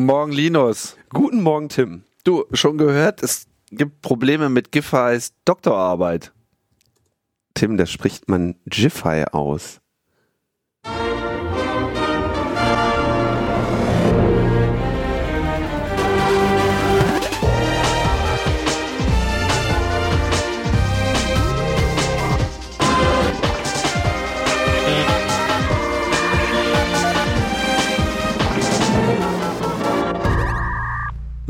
Guten Morgen, Linus. Guten Morgen, Tim. Du, schon gehört, es gibt Probleme mit Giffey's Doktorarbeit. Tim, das spricht man Giffey aus.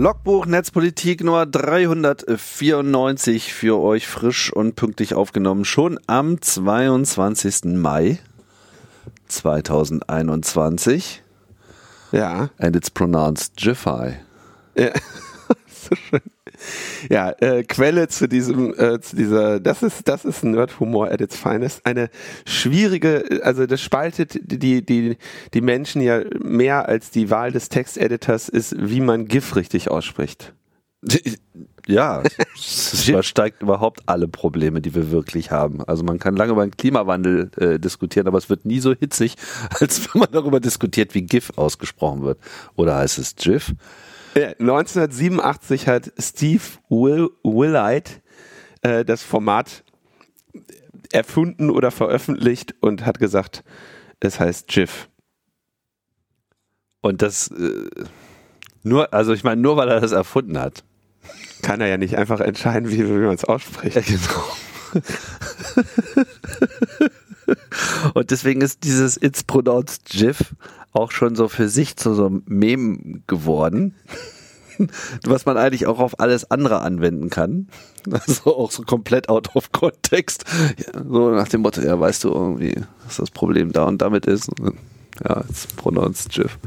Logbuch Netzpolitik Nummer 394 für euch frisch und pünktlich aufgenommen. Schon am 22. Mai 2021. Ja. And it's pronounced Jiffy. Ja. So schön. Ja, äh, Quelle zu diesem, äh, zu dieser, das ist, das ist Nerd-Humor at its finest. Eine schwierige, also das spaltet die, die, die Menschen ja mehr als die Wahl des Texteditors ist, wie man GIF richtig ausspricht. Ja, es übersteigt überhaupt alle Probleme, die wir wirklich haben. Also man kann lange über den Klimawandel äh, diskutieren, aber es wird nie so hitzig, als wenn man darüber diskutiert, wie GIF ausgesprochen wird. Oder heißt es GIF? 1987 hat Steve Will Willite äh, das Format erfunden oder veröffentlicht und hat gesagt, es heißt GIF. Und das äh, nur, also ich meine, nur weil er das erfunden hat. Kann er ja nicht einfach entscheiden, wie, wie man es ausspricht. Ja, genau. und deswegen ist dieses It's pronounced GIF auch schon so für sich zu so einem Mem geworden, was man eigentlich auch auf alles andere anwenden kann. Also auch so komplett out of context. Ja, so nach dem Motto, ja, weißt du irgendwie, was das Problem da und damit ist. Ja, it's pronounced GIF.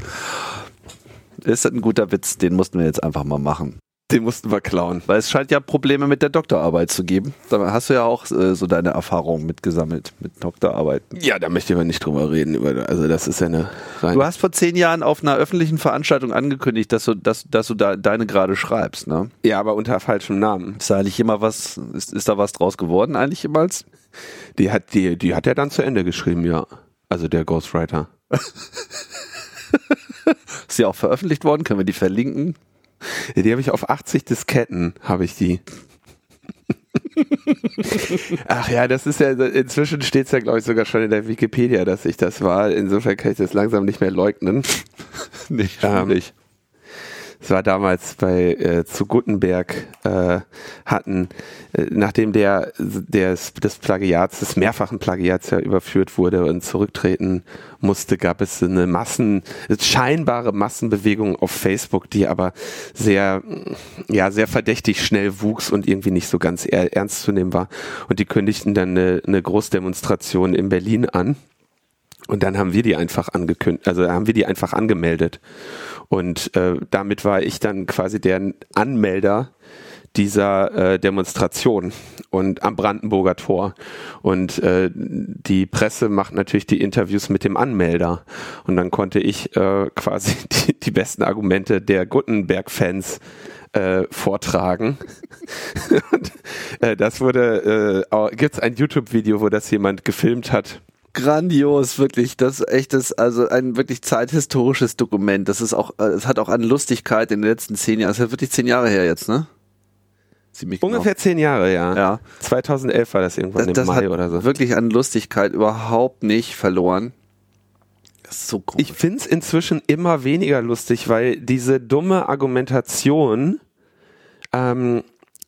Ist ein guter Witz, den mussten wir jetzt einfach mal machen. Den mussten wir klauen. Weil es scheint ja Probleme mit der Doktorarbeit zu geben. Da hast du ja auch äh, so deine Erfahrungen mitgesammelt mit Doktorarbeiten. Ja, da möchte ich aber nicht drüber reden. Also das ist ja eine Du hast vor zehn Jahren auf einer öffentlichen Veranstaltung angekündigt, dass du, dass, dass du da deine gerade schreibst, ne? Ja, aber unter falschem Namen. Ist da eigentlich immer was, ist, ist da was draus geworden eigentlich jemals? Die hat, die, die hat er dann zu Ende geschrieben, ja. Also der Ghostwriter. ist sie auch veröffentlicht worden? Können wir die verlinken? Die habe ich auf 80 Disketten, habe ich die. Ach ja, das ist ja, inzwischen steht es ja, glaube ich, sogar schon in der Wikipedia, dass ich das war. Insofern kann ich das langsam nicht mehr leugnen. nicht, ähm, nicht. Es war damals bei äh, zu Gutenberg äh, hatten, äh, nachdem der, der des Plagiats, des mehrfachen Plagiats ja überführt wurde und zurücktreten musste, gab es eine Massen, scheinbare Massenbewegung auf Facebook, die aber sehr, ja, sehr verdächtig schnell wuchs und irgendwie nicht so ganz ernst zu nehmen war. Und die kündigten dann eine, eine Großdemonstration in Berlin an. Und dann haben wir die einfach angekündigt, also haben wir die einfach angemeldet. Und äh, damit war ich dann quasi der Anmelder dieser äh, Demonstration und am Brandenburger Tor. Und äh, die Presse macht natürlich die Interviews mit dem Anmelder. Und dann konnte ich äh, quasi die, die besten Argumente der Gutenberg-Fans äh, vortragen. und, äh, das wurde, äh, gibt es ein YouTube-Video, wo das jemand gefilmt hat grandios, wirklich. Das ist echtes, also ein wirklich zeithistorisches Dokument. Das ist auch, äh, es hat auch an Lustigkeit in den letzten zehn Jahren. Das ist ja wirklich zehn Jahre her jetzt, ne? Ziemlich. Ungefähr genau. zehn Jahre, ja. ja. 2011 war das irgendwann das, im Mai oder so. Wirklich an Lustigkeit überhaupt nicht verloren. Das ist so komisch. Ich find's inzwischen immer weniger lustig, weil diese dumme Argumentation, ähm,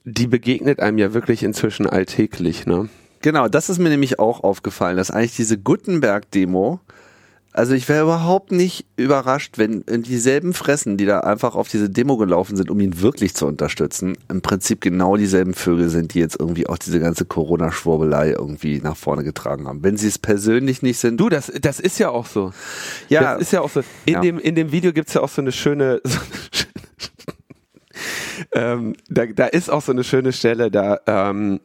die begegnet einem ja wirklich inzwischen alltäglich, ne? Genau, das ist mir nämlich auch aufgefallen, dass eigentlich diese Gutenberg-Demo, also ich wäre überhaupt nicht überrascht, wenn dieselben Fressen, die da einfach auf diese Demo gelaufen sind, um ihn wirklich zu unterstützen, im Prinzip genau dieselben Vögel sind, die jetzt irgendwie auch diese ganze Corona-Schwurbelei irgendwie nach vorne getragen haben. Wenn sie es persönlich nicht sind. Du, das, das ist ja auch so. Ja. Das ist ja auch so. In, ja. dem, in dem Video gibt's ja auch so eine schöne, so ähm, da, da ist auch so eine schöne Stelle, da, ähm,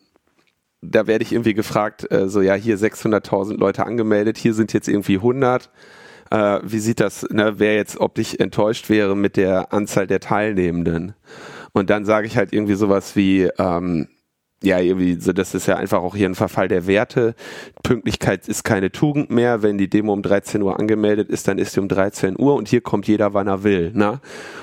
da werde ich irgendwie gefragt, äh, so ja, hier 600.000 Leute angemeldet, hier sind jetzt irgendwie 100. Äh, wie sieht das, ne, wer jetzt, ob ich enttäuscht wäre mit der Anzahl der Teilnehmenden? Und dann sage ich halt irgendwie sowas wie, ähm, ja, irgendwie, so, das ist ja einfach auch hier ein Verfall der Werte. Pünktlichkeit ist keine Tugend mehr. Wenn die Demo um 13 Uhr angemeldet ist, dann ist sie um 13 Uhr und hier kommt jeder, wann er will. Ne?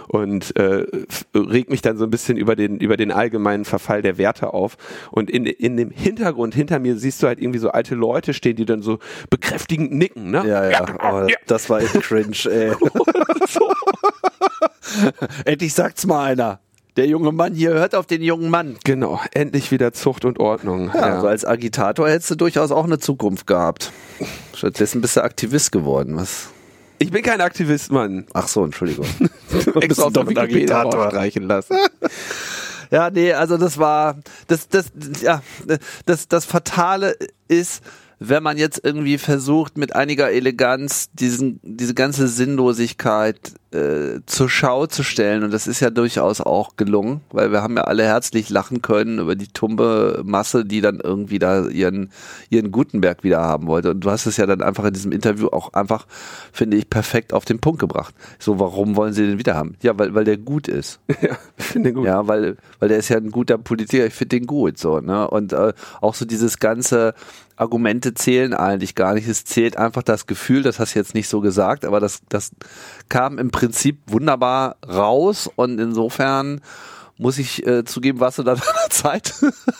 Und äh, regt mich dann so ein bisschen über den, über den allgemeinen Verfall der Werte auf. Und in, in dem Hintergrund, hinter mir siehst du halt irgendwie so alte Leute stehen, die dann so bekräftigend nicken. Ne? Ja, ja, oh, das war echt cringe, ey. Endlich sagt's mal einer. Der junge Mann hier hört auf den jungen Mann. Genau, endlich wieder Zucht und Ordnung. Ja, Also als Agitator hättest du durchaus auch eine Zukunft gehabt. Stattdessen bist du Aktivist geworden. Was? Ich bin kein Aktivist, Mann. Ach so, Entschuldigung. Extra auf doch Agitator. rausstreichen lassen. Ja, nee, also das war das das ja das das fatale ist, wenn man jetzt irgendwie versucht mit einiger Eleganz diesen diese ganze Sinnlosigkeit äh, zur Schau zu stellen und das ist ja durchaus auch gelungen, weil wir haben ja alle herzlich lachen können über die tumbe Masse, die dann irgendwie da ihren ihren Gutenberg wieder haben wollte und du hast es ja dann einfach in diesem Interview auch einfach finde ich perfekt auf den Punkt gebracht. So warum wollen sie den wieder haben? Ja, weil weil der gut ist. ja, ich finde gut. Ja, weil, weil der ist ja ein guter Politiker, ich finde den gut, so, ne? Und äh, auch so dieses ganze Argumente zählen eigentlich gar nicht. Es zählt einfach das Gefühl, das hast du jetzt nicht so gesagt, aber das, das kam im Prinzip wunderbar raus und insofern muss ich äh, zugeben, warst du da deiner Zeit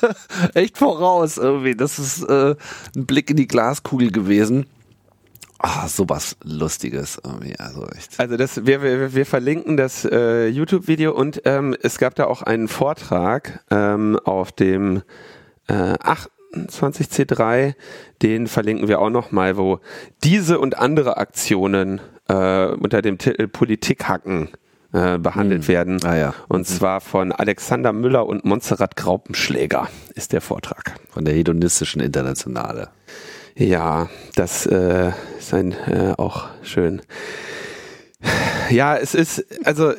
echt voraus irgendwie. Das ist äh, ein Blick in die Glaskugel gewesen. Ah, sowas Lustiges irgendwie, also echt. Also das, wir, wir, wir verlinken das äh, YouTube-Video und ähm, es gab da auch einen Vortrag ähm, auf dem äh, 28C3, den verlinken wir auch nochmal, wo diese und andere Aktionen äh, unter dem Titel Politik hacken äh, behandelt Hm. werden. Ah ja. Und zwar von Alexander Müller und Montserrat Graupenschläger ist der Vortrag. Von der hedonistischen Internationale. Ja, das äh, ist ein äh, auch schön. Ja, es ist also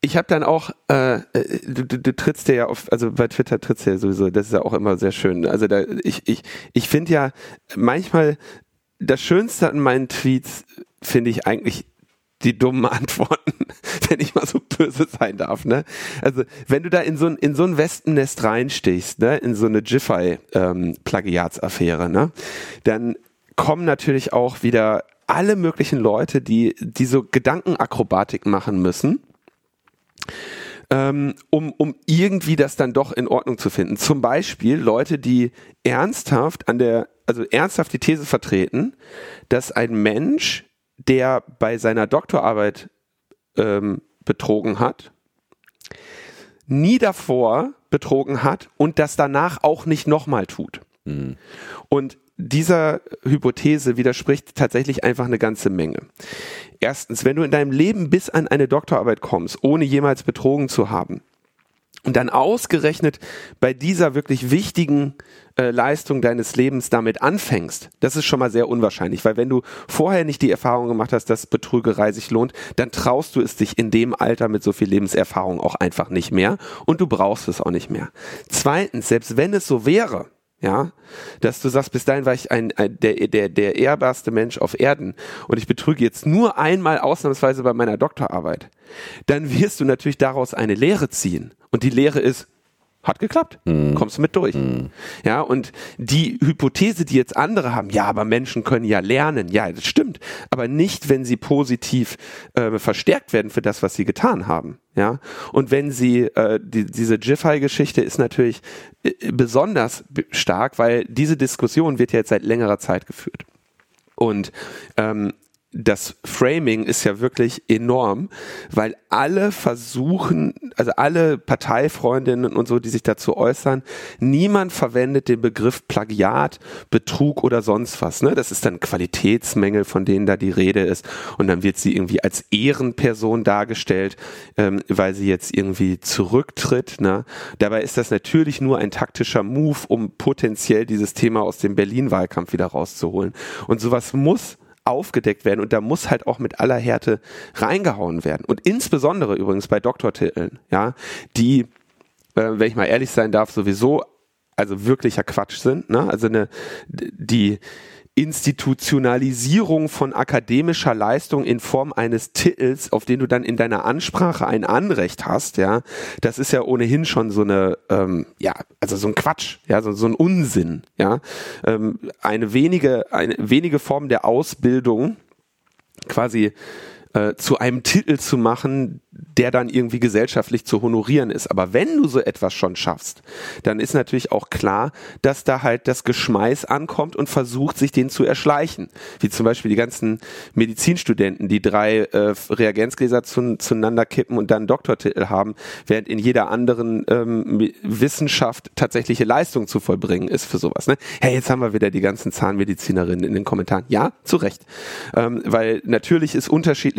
ich habe dann auch äh, du, du, du trittst dir ja auf also bei Twitter trittst du ja sowieso, das ist ja auch immer sehr schön. Also da ich ich ich finde ja manchmal das Schönste an meinen Tweets finde ich eigentlich die dummen Antworten, wenn ich mal so böse sein darf, ne? Also, wenn du da in so ein, in so ein Wespennest reinstichst, ne, in so eine Jiffy-Plagiatsaffäre, ne, dann kommen natürlich auch wieder alle möglichen Leute, die, die so Gedankenakrobatik machen müssen, ähm, um, um irgendwie das dann doch in Ordnung zu finden. Zum Beispiel Leute, die ernsthaft an der, also ernsthaft die These vertreten, dass ein Mensch, der bei seiner Doktorarbeit ähm, betrogen hat, nie davor betrogen hat und das danach auch nicht nochmal tut. Und dieser Hypothese widerspricht tatsächlich einfach eine ganze Menge. Erstens, wenn du in deinem Leben bis an eine Doktorarbeit kommst, ohne jemals betrogen zu haben, und dann ausgerechnet bei dieser wirklich wichtigen äh, Leistung deines Lebens damit anfängst, das ist schon mal sehr unwahrscheinlich, weil wenn du vorher nicht die Erfahrung gemacht hast, dass Betrügerei sich lohnt, dann traust du es dich in dem Alter mit so viel Lebenserfahrung auch einfach nicht mehr und du brauchst es auch nicht mehr. Zweitens, selbst wenn es so wäre, ja, dass du sagst, bis dahin war ich ein, ein der, der, der ehrbarste Mensch auf Erden und ich betrüge jetzt nur einmal ausnahmsweise bei meiner Doktorarbeit, dann wirst du natürlich daraus eine Lehre ziehen. Und die Lehre ist, hat geklappt. Kommst du mit durch. Ja, und die Hypothese, die jetzt andere haben, ja, aber Menschen können ja lernen. Ja, das stimmt. Aber nicht, wenn sie positiv äh, verstärkt werden für das, was sie getan haben. Ja, und wenn sie, äh, die, diese Jiffy-Geschichte ist natürlich äh, besonders stark, weil diese Diskussion wird ja jetzt seit längerer Zeit geführt. Und ähm, das Framing ist ja wirklich enorm, weil alle versuchen, also alle Parteifreundinnen und so, die sich dazu äußern, niemand verwendet den Begriff Plagiat, Betrug oder sonst was. Ne? Das ist dann Qualitätsmängel, von denen da die Rede ist. Und dann wird sie irgendwie als Ehrenperson dargestellt, ähm, weil sie jetzt irgendwie zurücktritt. Ne? Dabei ist das natürlich nur ein taktischer Move, um potenziell dieses Thema aus dem Berlin-Wahlkampf wieder rauszuholen. Und sowas muss aufgedeckt werden und da muss halt auch mit aller Härte reingehauen werden. Und insbesondere übrigens bei Doktortiteln, ja, die, äh, wenn ich mal ehrlich sein darf, sowieso also wirklicher Quatsch sind. Ne? Also eine, die Institutionalisierung von akademischer Leistung in Form eines Titels, auf den du dann in deiner Ansprache ein Anrecht hast, ja, das ist ja ohnehin schon so eine, ähm, ja, also so ein Quatsch, ja, so, so ein Unsinn, ja, ähm, eine wenige, eine wenige Form der Ausbildung quasi äh, zu einem Titel zu machen, der dann irgendwie gesellschaftlich zu honorieren ist. Aber wenn du so etwas schon schaffst, dann ist natürlich auch klar, dass da halt das Geschmeiß ankommt und versucht, sich den zu erschleichen. Wie zum Beispiel die ganzen Medizinstudenten, die drei äh, Reagenzgläser zu, zueinander kippen und dann Doktortitel haben, während in jeder anderen ähm, Wissenschaft tatsächliche Leistung zu vollbringen ist für sowas. Ne? Hey, jetzt haben wir wieder die ganzen Zahnmedizinerinnen in den Kommentaren. Ja, zu Recht. Ähm, weil natürlich es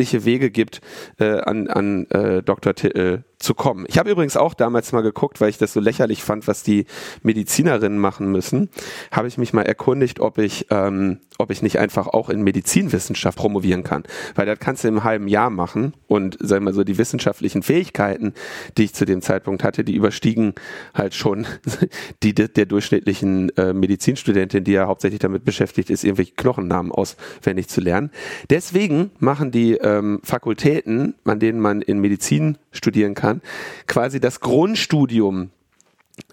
unterschiedliche Wege gibt, äh, an, an äh, Doktortitel zu kommen. Ich habe übrigens auch damals mal geguckt, weil ich das so lächerlich fand, was die Medizinerinnen machen müssen, habe ich mich mal erkundigt, ob ich, ähm, ob ich nicht einfach auch in Medizinwissenschaft promovieren kann. Weil das kannst du im halben Jahr machen und sag mal so die wissenschaftlichen Fähigkeiten, die ich zu dem Zeitpunkt hatte, die überstiegen halt schon die der durchschnittlichen äh, Medizinstudentin, die ja hauptsächlich damit beschäftigt ist, irgendwelche Knochennamen auswendig zu lernen. Deswegen machen die ähm, Fakultäten, an denen man in Medizin studieren kann, quasi das Grundstudium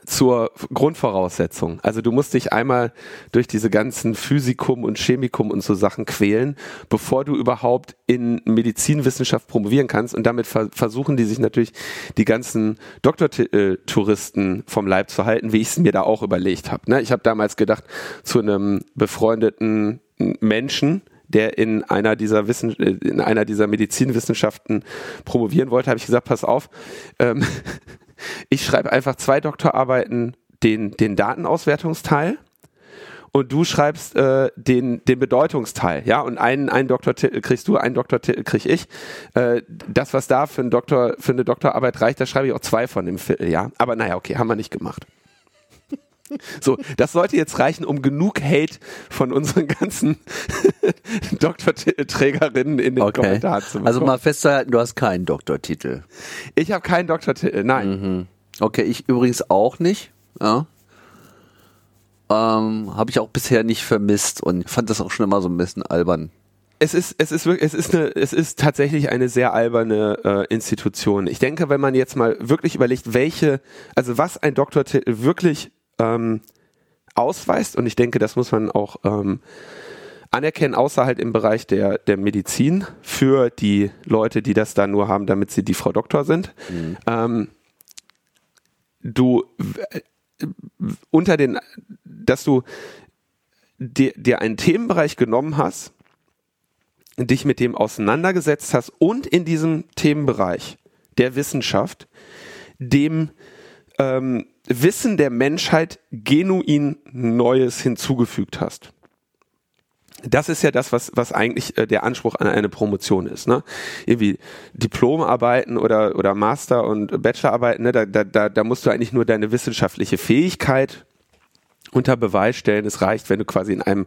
zur Grundvoraussetzung. Also du musst dich einmal durch diese ganzen Physikum und Chemikum und so Sachen quälen, bevor du überhaupt in Medizinwissenschaft promovieren kannst. Und damit ver versuchen die sich natürlich die ganzen Doktortouristen vom Leib zu halten, wie ich es mir da auch überlegt habe. Ne? Ich habe damals gedacht, zu einem befreundeten Menschen, der in einer dieser Wissen, in einer dieser Medizinwissenschaften promovieren wollte, habe ich gesagt, pass auf, ähm, ich schreibe einfach zwei Doktorarbeiten den, den Datenauswertungsteil und du schreibst äh, den, den Bedeutungsteil, ja, und einen, einen Doktortitel kriegst du, einen Doktortitel krieg ich. Äh, das, was da für, einen Doktor, für eine Doktorarbeit reicht, da schreibe ich auch zwei von dem Viertel, ja. Aber naja, okay, haben wir nicht gemacht. So, das sollte jetzt reichen, um genug Hate von unseren ganzen Doktortitelträgerinnen in den okay. Kommentaren zu bekommen. Also mal festzuhalten, du hast keinen Doktortitel. Ich habe keinen Doktortitel, nein. Mhm. Okay, ich übrigens auch nicht. Ja. Ähm, habe ich auch bisher nicht vermisst und fand das auch schon immer so ein bisschen albern. Es ist, es ist wirklich, es ist eine, es ist tatsächlich eine sehr alberne äh, Institution. Ich denke, wenn man jetzt mal wirklich überlegt, welche, also was ein Doktortitel wirklich ähm, ausweist. Und ich denke, das muss man auch ähm, anerkennen, außer halt im Bereich der, der Medizin für die Leute, die das da nur haben, damit sie die Frau Doktor sind. Mhm. Ähm, du unter den, dass du dir, dir einen Themenbereich genommen hast, dich mit dem auseinandergesetzt hast und in diesem Themenbereich der Wissenschaft dem ähm, Wissen der Menschheit genuin Neues hinzugefügt hast. Das ist ja das, was, was eigentlich äh, der Anspruch an eine Promotion ist. Ne? Irgendwie Diplomarbeiten oder, oder Master- und Bachelorarbeiten, ne? da, da, da musst du eigentlich nur deine wissenschaftliche Fähigkeit unter Beweis stellen. Es reicht, wenn du quasi in einem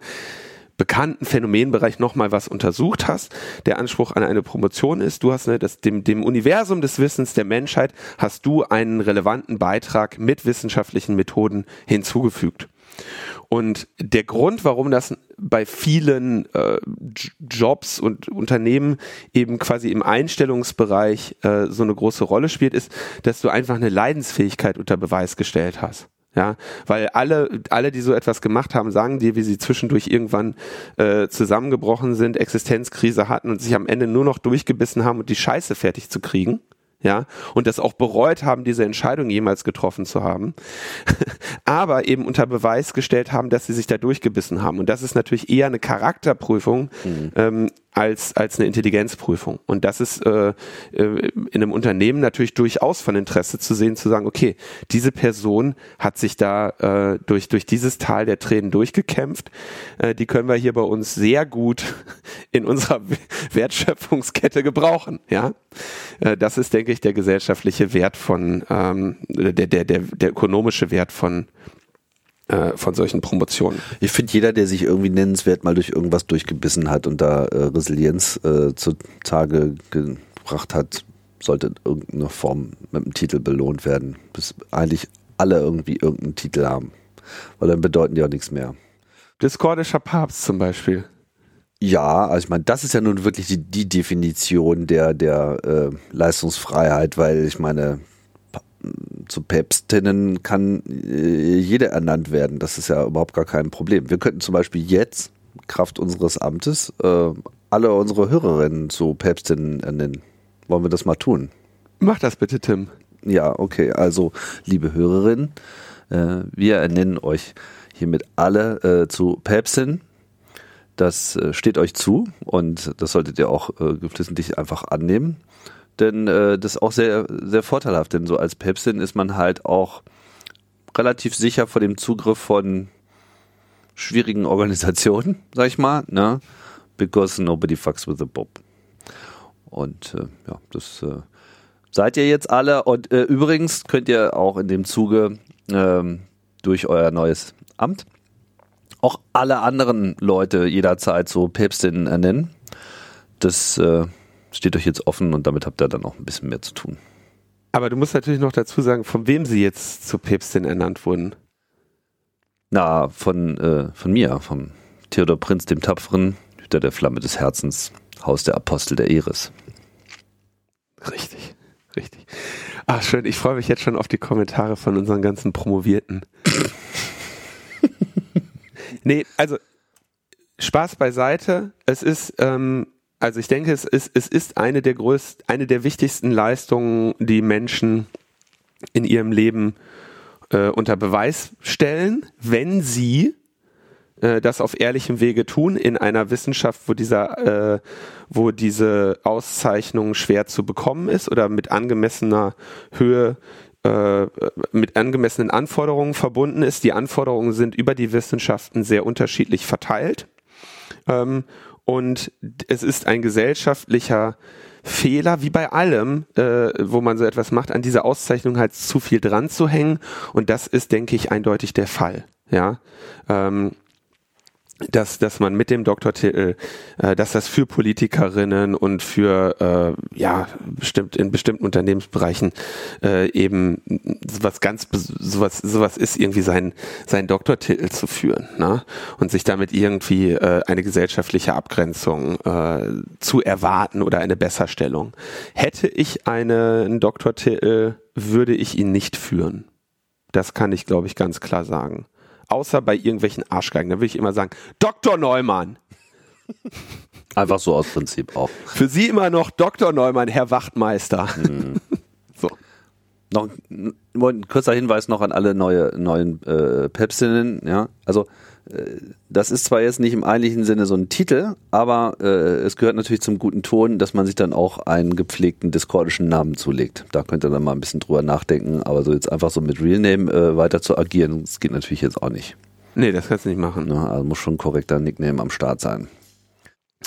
bekannten Phänomenbereich nochmal was untersucht hast. Der Anspruch an eine Promotion ist, du hast ne, das, dem, dem Universum des Wissens der Menschheit hast du einen relevanten Beitrag mit wissenschaftlichen Methoden hinzugefügt. Und der Grund, warum das bei vielen äh, Jobs und Unternehmen eben quasi im Einstellungsbereich äh, so eine große Rolle spielt, ist, dass du einfach eine Leidensfähigkeit unter Beweis gestellt hast. Ja, weil alle, alle, die so etwas gemacht haben, sagen dir, wie sie zwischendurch irgendwann äh, zusammengebrochen sind, Existenzkrise hatten und sich am Ende nur noch durchgebissen haben und die Scheiße fertig zu kriegen ja, und das auch bereut haben, diese Entscheidung jemals getroffen zu haben, aber eben unter Beweis gestellt haben, dass sie sich da durchgebissen haben. Und das ist natürlich eher eine Charakterprüfung mhm. ähm, als, als eine Intelligenzprüfung. Und das ist äh, äh, in einem Unternehmen natürlich durchaus von Interesse zu sehen, zu sagen, okay, diese Person hat sich da äh, durch, durch dieses Tal der Tränen durchgekämpft. Äh, die können wir hier bei uns sehr gut in unserer Wertschöpfungskette gebrauchen. Ja, äh, das ist, denke ich, der gesellschaftliche Wert von, ähm, der, der, der, der ökonomische Wert von äh, von solchen Promotionen. Ich finde, jeder, der sich irgendwie nennenswert mal durch irgendwas durchgebissen hat und da äh, Resilienz äh, zutage gebracht hat, sollte in irgendeiner Form mit einem Titel belohnt werden. Bis eigentlich alle irgendwie irgendeinen Titel haben. Weil dann bedeuten die auch nichts mehr. Discordischer Papst zum Beispiel. Ja, also ich meine, das ist ja nun wirklich die, die Definition der, der äh, Leistungsfreiheit, weil ich meine, zu Päpstinnen kann äh, jeder ernannt werden. Das ist ja überhaupt gar kein Problem. Wir könnten zum Beispiel jetzt, Kraft unseres Amtes, äh, alle unsere Hörerinnen zu Päpstinnen ernennen. Wollen wir das mal tun? Mach das bitte, Tim. Ja, okay. Also, liebe Hörerinnen, äh, wir ernennen euch hiermit alle äh, zu Päpstinnen das äh, steht euch zu und das solltet ihr auch äh, geflissentlich einfach annehmen. Denn äh, das ist auch sehr, sehr vorteilhaft, denn so als Päpstin ist man halt auch relativ sicher vor dem Zugriff von schwierigen Organisationen, sag ich mal, ne? Because nobody fucks with the Pope. Und äh, ja, das äh, seid ihr jetzt alle. Und äh, übrigens könnt ihr auch in dem Zuge ähm, durch euer neues Amt auch alle anderen Leute jederzeit so Päpstinnen ernennen. Das äh, steht euch jetzt offen und damit habt ihr dann auch ein bisschen mehr zu tun. Aber du musst natürlich noch dazu sagen, von wem sie jetzt zur Päpstin ernannt wurden. Na, von, äh, von mir, vom Theodor Prinz, dem Tapferen, Hüter der Flamme des Herzens, Haus der Apostel der Eris. Richtig, richtig. Ach, schön. Ich freue mich jetzt schon auf die Kommentare von unseren ganzen Promovierten. Nee, also Spaß beiseite. Es ist, ähm, also ich denke, es ist, es ist eine der größten, eine der wichtigsten Leistungen, die Menschen in ihrem Leben äh, unter Beweis stellen, wenn sie äh, das auf ehrlichem Wege tun in einer Wissenschaft, wo dieser, äh, wo diese Auszeichnung schwer zu bekommen ist oder mit angemessener Höhe äh, mit angemessenen Anforderungen verbunden ist. Die Anforderungen sind über die Wissenschaften sehr unterschiedlich verteilt. Ähm, und es ist ein gesellschaftlicher Fehler, wie bei allem, äh, wo man so etwas macht, an dieser Auszeichnung halt zu viel dran zu hängen. Und das ist, denke ich, eindeutig der Fall. Ja. Ähm, dass, dass man mit dem Doktortitel, äh, dass das für Politikerinnen und für äh, ja bestimmt in bestimmten Unternehmensbereichen äh, eben sowas ganz sowas sowas ist irgendwie sein sein Doktortitel zu führen ne? und sich damit irgendwie äh, eine gesellschaftliche Abgrenzung äh, zu erwarten oder eine Besserstellung. Hätte ich einen Doktortitel, würde ich ihn nicht führen. Das kann ich glaube ich ganz klar sagen außer bei irgendwelchen Arschgeigen. Da will ich immer sagen, Dr. Neumann. Einfach so aus Prinzip auch. Für Sie immer noch Dr. Neumann, Herr Wachtmeister. Hm. so. Noch ein kurzer Hinweis noch an alle neue, neuen äh, Päpstinnen, ja. Also das ist zwar jetzt nicht im eigentlichen Sinne so ein Titel, aber äh, es gehört natürlich zum guten Ton, dass man sich dann auch einen gepflegten discordischen Namen zulegt. Da könnt ihr dann mal ein bisschen drüber nachdenken, aber so jetzt einfach so mit Real Name äh, weiter zu agieren, das geht natürlich jetzt auch nicht. Nee, das kannst du nicht machen. Ja, also muss schon ein korrekter Nickname am Start sein.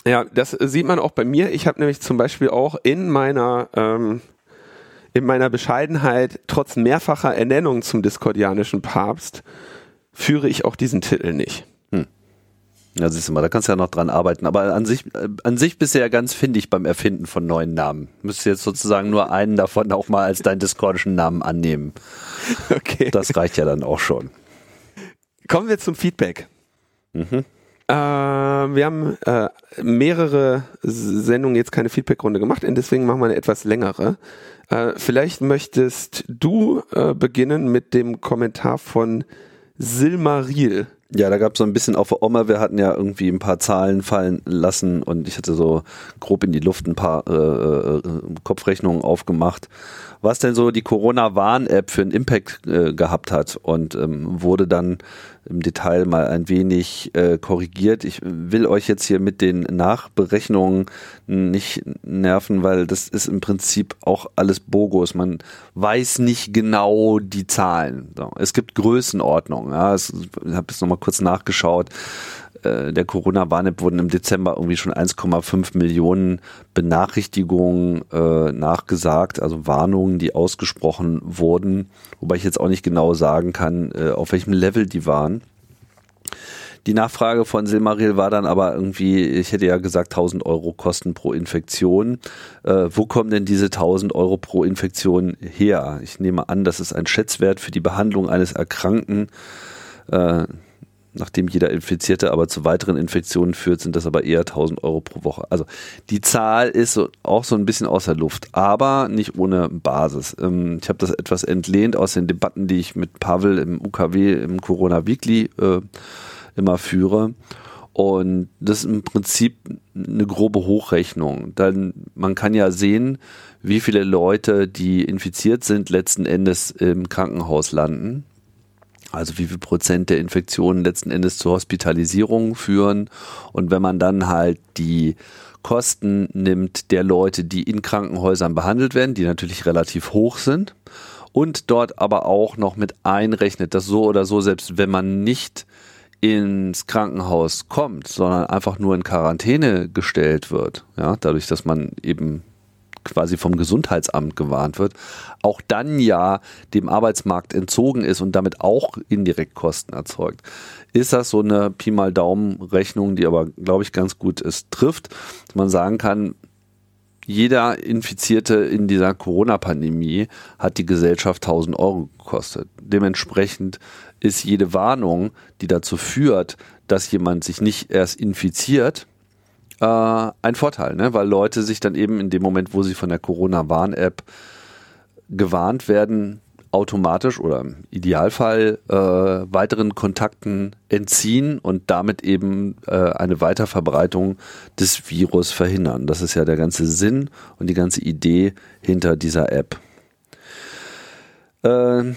Ja, das sieht man auch bei mir. Ich habe nämlich zum Beispiel auch in meiner ähm, in meiner Bescheidenheit trotz mehrfacher Ernennung zum diskordianischen Papst führe ich auch diesen Titel nicht. Hm. Ja, siehst du mal, da kannst du ja noch dran arbeiten. Aber an sich, äh, an sich bist du ja ganz findig beim Erfinden von neuen Namen. Müsstest jetzt sozusagen nur einen davon auch mal als deinen discordischen Namen annehmen. Okay. Das reicht ja dann auch schon. Kommen wir zum Feedback. Mhm. Äh, wir haben äh, mehrere Sendungen jetzt keine Feedbackrunde gemacht, deswegen machen wir eine etwas längere. Äh, vielleicht möchtest du äh, beginnen mit dem Kommentar von Silmaril. Ja, da gab es so ein bisschen auf Oma, wir hatten ja irgendwie ein paar Zahlen fallen lassen und ich hatte so grob in die Luft ein paar äh, äh, Kopfrechnungen aufgemacht, was denn so die Corona-Warn-App für einen Impact äh, gehabt hat und ähm, wurde dann im Detail mal ein wenig äh, korrigiert. Ich will euch jetzt hier mit den Nachberechnungen nicht nerven, weil das ist im Prinzip auch alles Bogus. Man weiß nicht genau die Zahlen. Es gibt Größenordnungen. Ja. Ich habe jetzt nochmal kurz nachgeschaut. Äh, der Corona-Warn-App wurden im Dezember irgendwie schon 1,5 Millionen Benachrichtigungen äh, nachgesagt, also Warnungen, die ausgesprochen wurden, wobei ich jetzt auch nicht genau sagen kann, äh, auf welchem Level die waren. Die Nachfrage von Silmaril war dann aber irgendwie, ich hätte ja gesagt 1000 Euro Kosten pro Infektion. Äh, wo kommen denn diese 1000 Euro pro Infektion her? Ich nehme an, das ist ein Schätzwert für die Behandlung eines Erkrankten. Äh, nachdem jeder Infizierte aber zu weiteren Infektionen führt, sind das aber eher 1000 Euro pro Woche. Also die Zahl ist so, auch so ein bisschen außer Luft, aber nicht ohne Basis. Ähm, ich habe das etwas entlehnt aus den Debatten, die ich mit Pavel im UKW, im Corona Weekly äh, immer führe. Und das ist im Prinzip eine grobe Hochrechnung. Dann, man kann ja sehen, wie viele Leute, die infiziert sind, letzten Endes im Krankenhaus landen. Also wie viel Prozent der Infektionen letzten Endes zur Hospitalisierung führen. Und wenn man dann halt die Kosten nimmt der Leute, die in Krankenhäusern behandelt werden, die natürlich relativ hoch sind, und dort aber auch noch mit einrechnet, dass so oder so, selbst wenn man nicht ins Krankenhaus kommt, sondern einfach nur in Quarantäne gestellt wird, ja, dadurch, dass man eben quasi vom Gesundheitsamt gewarnt wird, auch dann ja dem Arbeitsmarkt entzogen ist und damit auch indirekt Kosten erzeugt. Ist das so eine Pi mal Daumen Rechnung, die aber, glaube ich, ganz gut es trifft, dass man sagen kann, jeder Infizierte in dieser Corona-Pandemie hat die Gesellschaft 1000 Euro gekostet. Dementsprechend ist jede Warnung, die dazu führt, dass jemand sich nicht erst infiziert, äh, ein Vorteil, ne? weil Leute sich dann eben in dem Moment, wo sie von der Corona-Warn-App gewarnt werden, automatisch oder im Idealfall äh, weiteren Kontakten entziehen und damit eben äh, eine Weiterverbreitung des Virus verhindern. Das ist ja der ganze Sinn und die ganze Idee hinter dieser App. Äh,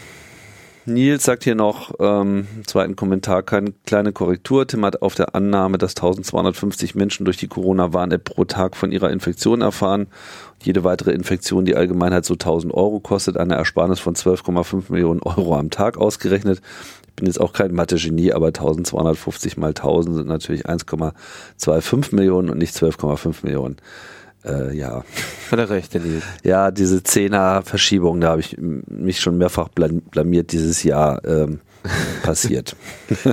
Nils sagt hier noch, ähm, zweiten Kommentar, keine kleine Korrektur. Tim hat auf der Annahme, dass 1250 Menschen durch die Corona-Warn-App pro Tag von ihrer Infektion erfahren. Jede weitere Infektion, die Allgemeinheit so 1000 Euro kostet, eine Ersparnis von 12,5 Millionen Euro am Tag ausgerechnet. Ich bin jetzt auch kein Mathe-Genie, aber 1250 mal 1000 sind natürlich 1,25 Millionen und nicht 12,5 Millionen äh, ja. Hat er recht, Nils. Ja, diese Zehner-Verschiebung, da habe ich mich schon mehrfach blamiert dieses Jahr ähm, passiert.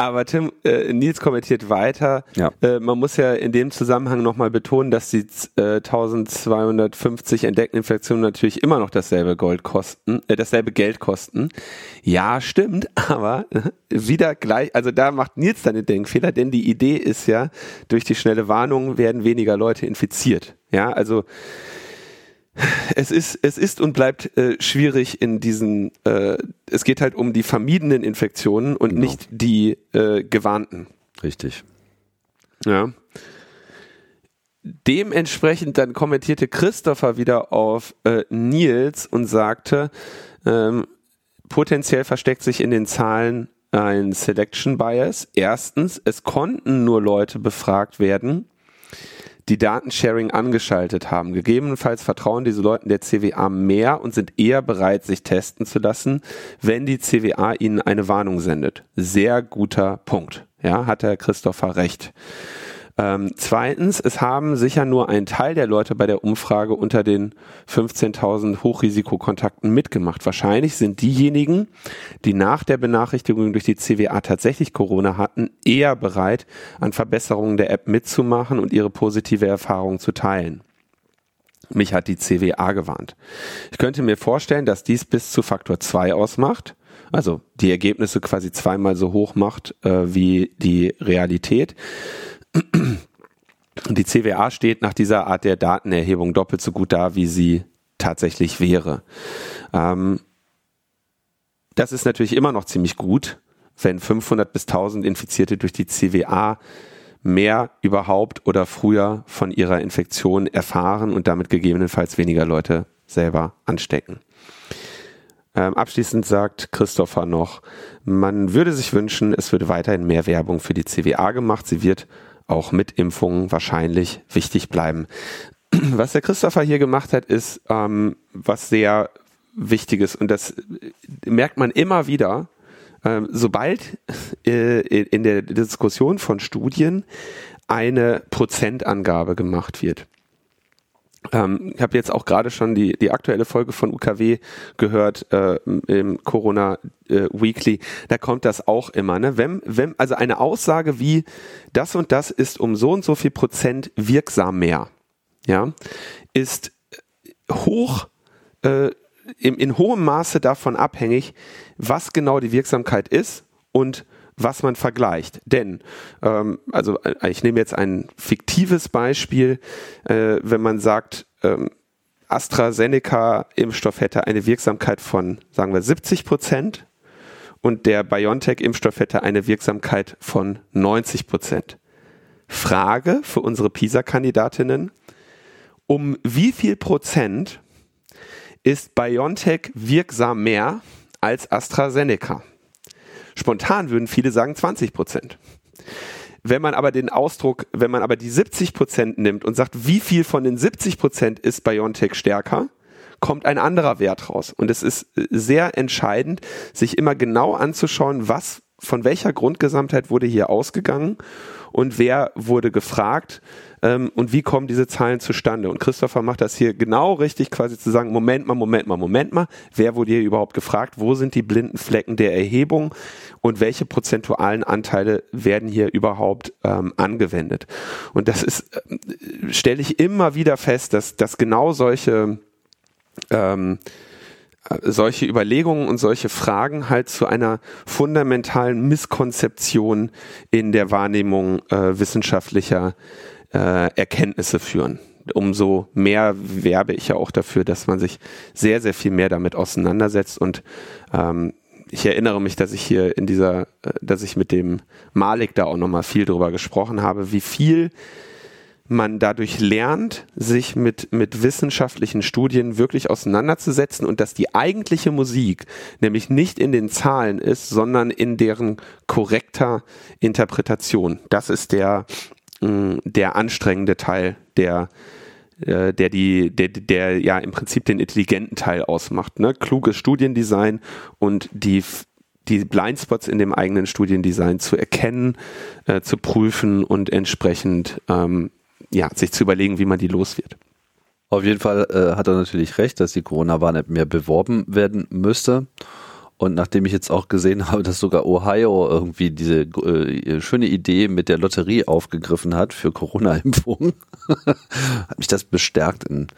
Aber Tim, äh, Nils kommentiert weiter. Ja. Äh, man muss ja in dem Zusammenhang nochmal betonen, dass die äh, 1250 entdeckten Infektionen natürlich immer noch dasselbe Gold kosten, äh, dasselbe Geld kosten. Ja, stimmt, aber äh, wieder gleich, also da macht Nils dann den Denkfehler, denn die Idee ist ja, durch die schnelle Warnung werden weniger Leute infiziert. Ja, also es ist, es ist und bleibt äh, schwierig in diesen, äh, es geht halt um die vermiedenen Infektionen und genau. nicht die äh, gewarnten. Richtig. Ja. Dementsprechend dann kommentierte Christopher wieder auf äh, Nils und sagte, ähm, potenziell versteckt sich in den Zahlen ein Selection Bias. Erstens, es konnten nur Leute befragt werden, die Datensharing angeschaltet haben. Gegebenenfalls vertrauen diese Leuten der CWA mehr und sind eher bereit, sich testen zu lassen, wenn die CWA ihnen eine Warnung sendet. Sehr guter Punkt. Ja, hat Herr Christopher recht. Ähm, zweitens, es haben sicher nur ein Teil der Leute bei der Umfrage unter den 15.000 Hochrisikokontakten mitgemacht. Wahrscheinlich sind diejenigen, die nach der Benachrichtigung durch die CWA tatsächlich Corona hatten, eher bereit, an Verbesserungen der App mitzumachen und ihre positive Erfahrung zu teilen. Mich hat die CWA gewarnt. Ich könnte mir vorstellen, dass dies bis zu Faktor 2 ausmacht also die Ergebnisse quasi zweimal so hoch macht äh, wie die Realität. Die CWA steht nach dieser Art der Datenerhebung doppelt so gut da, wie sie tatsächlich wäre. Ähm, das ist natürlich immer noch ziemlich gut, wenn 500 bis 1000 Infizierte durch die CWA mehr überhaupt oder früher von ihrer Infektion erfahren und damit gegebenenfalls weniger Leute selber anstecken. Ähm, abschließend sagt Christopher noch, man würde sich wünschen, es würde weiterhin mehr Werbung für die CWA gemacht. Sie wird auch mit Impfungen wahrscheinlich wichtig bleiben. Was der Christopher hier gemacht hat, ist ähm, was sehr Wichtiges und das merkt man immer wieder, ähm, sobald äh, in der Diskussion von Studien eine Prozentangabe gemacht wird. Ähm, ich habe jetzt auch gerade schon die, die aktuelle Folge von UKW gehört äh, im Corona äh, Weekly. Da kommt das auch immer. Ne? Wenn, wenn, also eine Aussage wie das und das ist um so und so viel Prozent wirksam mehr, ja, ist hoch äh, in, in hohem Maße davon abhängig, was genau die Wirksamkeit ist und was man vergleicht. Denn, ähm, also äh, ich nehme jetzt ein fiktives Beispiel, äh, wenn man sagt, ähm, AstraZeneca-Impfstoff hätte eine Wirksamkeit von, sagen wir, 70 Prozent und der BioNTech-Impfstoff hätte eine Wirksamkeit von 90 Prozent. Frage für unsere PISA-Kandidatinnen, um wie viel Prozent ist BioNTech wirksam mehr als AstraZeneca? Spontan würden viele sagen 20 Prozent. Wenn man aber den Ausdruck, wenn man aber die 70 Prozent nimmt und sagt, wie viel von den 70 Prozent ist BioNTech stärker, kommt ein anderer Wert raus. Und es ist sehr entscheidend, sich immer genau anzuschauen, was, von welcher Grundgesamtheit wurde hier ausgegangen und wer wurde gefragt ähm, und wie kommen diese Zahlen zustande. Und Christopher macht das hier genau richtig, quasi zu sagen, Moment mal, Moment mal, Moment mal, wer wurde hier überhaupt gefragt, wo sind die blinden Flecken der Erhebung und welche prozentualen Anteile werden hier überhaupt ähm, angewendet. Und das ist, äh, stelle ich immer wieder fest, dass, dass genau solche ähm, solche Überlegungen und solche Fragen halt zu einer fundamentalen Misskonzeption in der Wahrnehmung äh, wissenschaftlicher äh, Erkenntnisse führen. Umso mehr werbe ich ja auch dafür, dass man sich sehr, sehr viel mehr damit auseinandersetzt und ähm, ich erinnere mich, dass ich hier in dieser, äh, dass ich mit dem Malik da auch nochmal viel drüber gesprochen habe, wie viel man dadurch lernt, sich mit, mit wissenschaftlichen Studien wirklich auseinanderzusetzen und dass die eigentliche Musik nämlich nicht in den Zahlen ist, sondern in deren korrekter Interpretation. Das ist der, der anstrengende Teil, der, äh, der die, der, der ja im Prinzip den intelligenten Teil ausmacht. Ne? Kluges Studiendesign und die die Blindspots in dem eigenen Studiendesign zu erkennen, äh, zu prüfen und entsprechend ähm, ja, sich zu überlegen, wie man die los wird. Auf jeden Fall äh, hat er natürlich recht, dass die Corona-Warn-App mehr beworben werden müsste. Und nachdem ich jetzt auch gesehen habe, dass sogar Ohio irgendwie diese äh, schöne Idee mit der Lotterie aufgegriffen hat für Corona-Impfungen, hat mich das bestärkt in,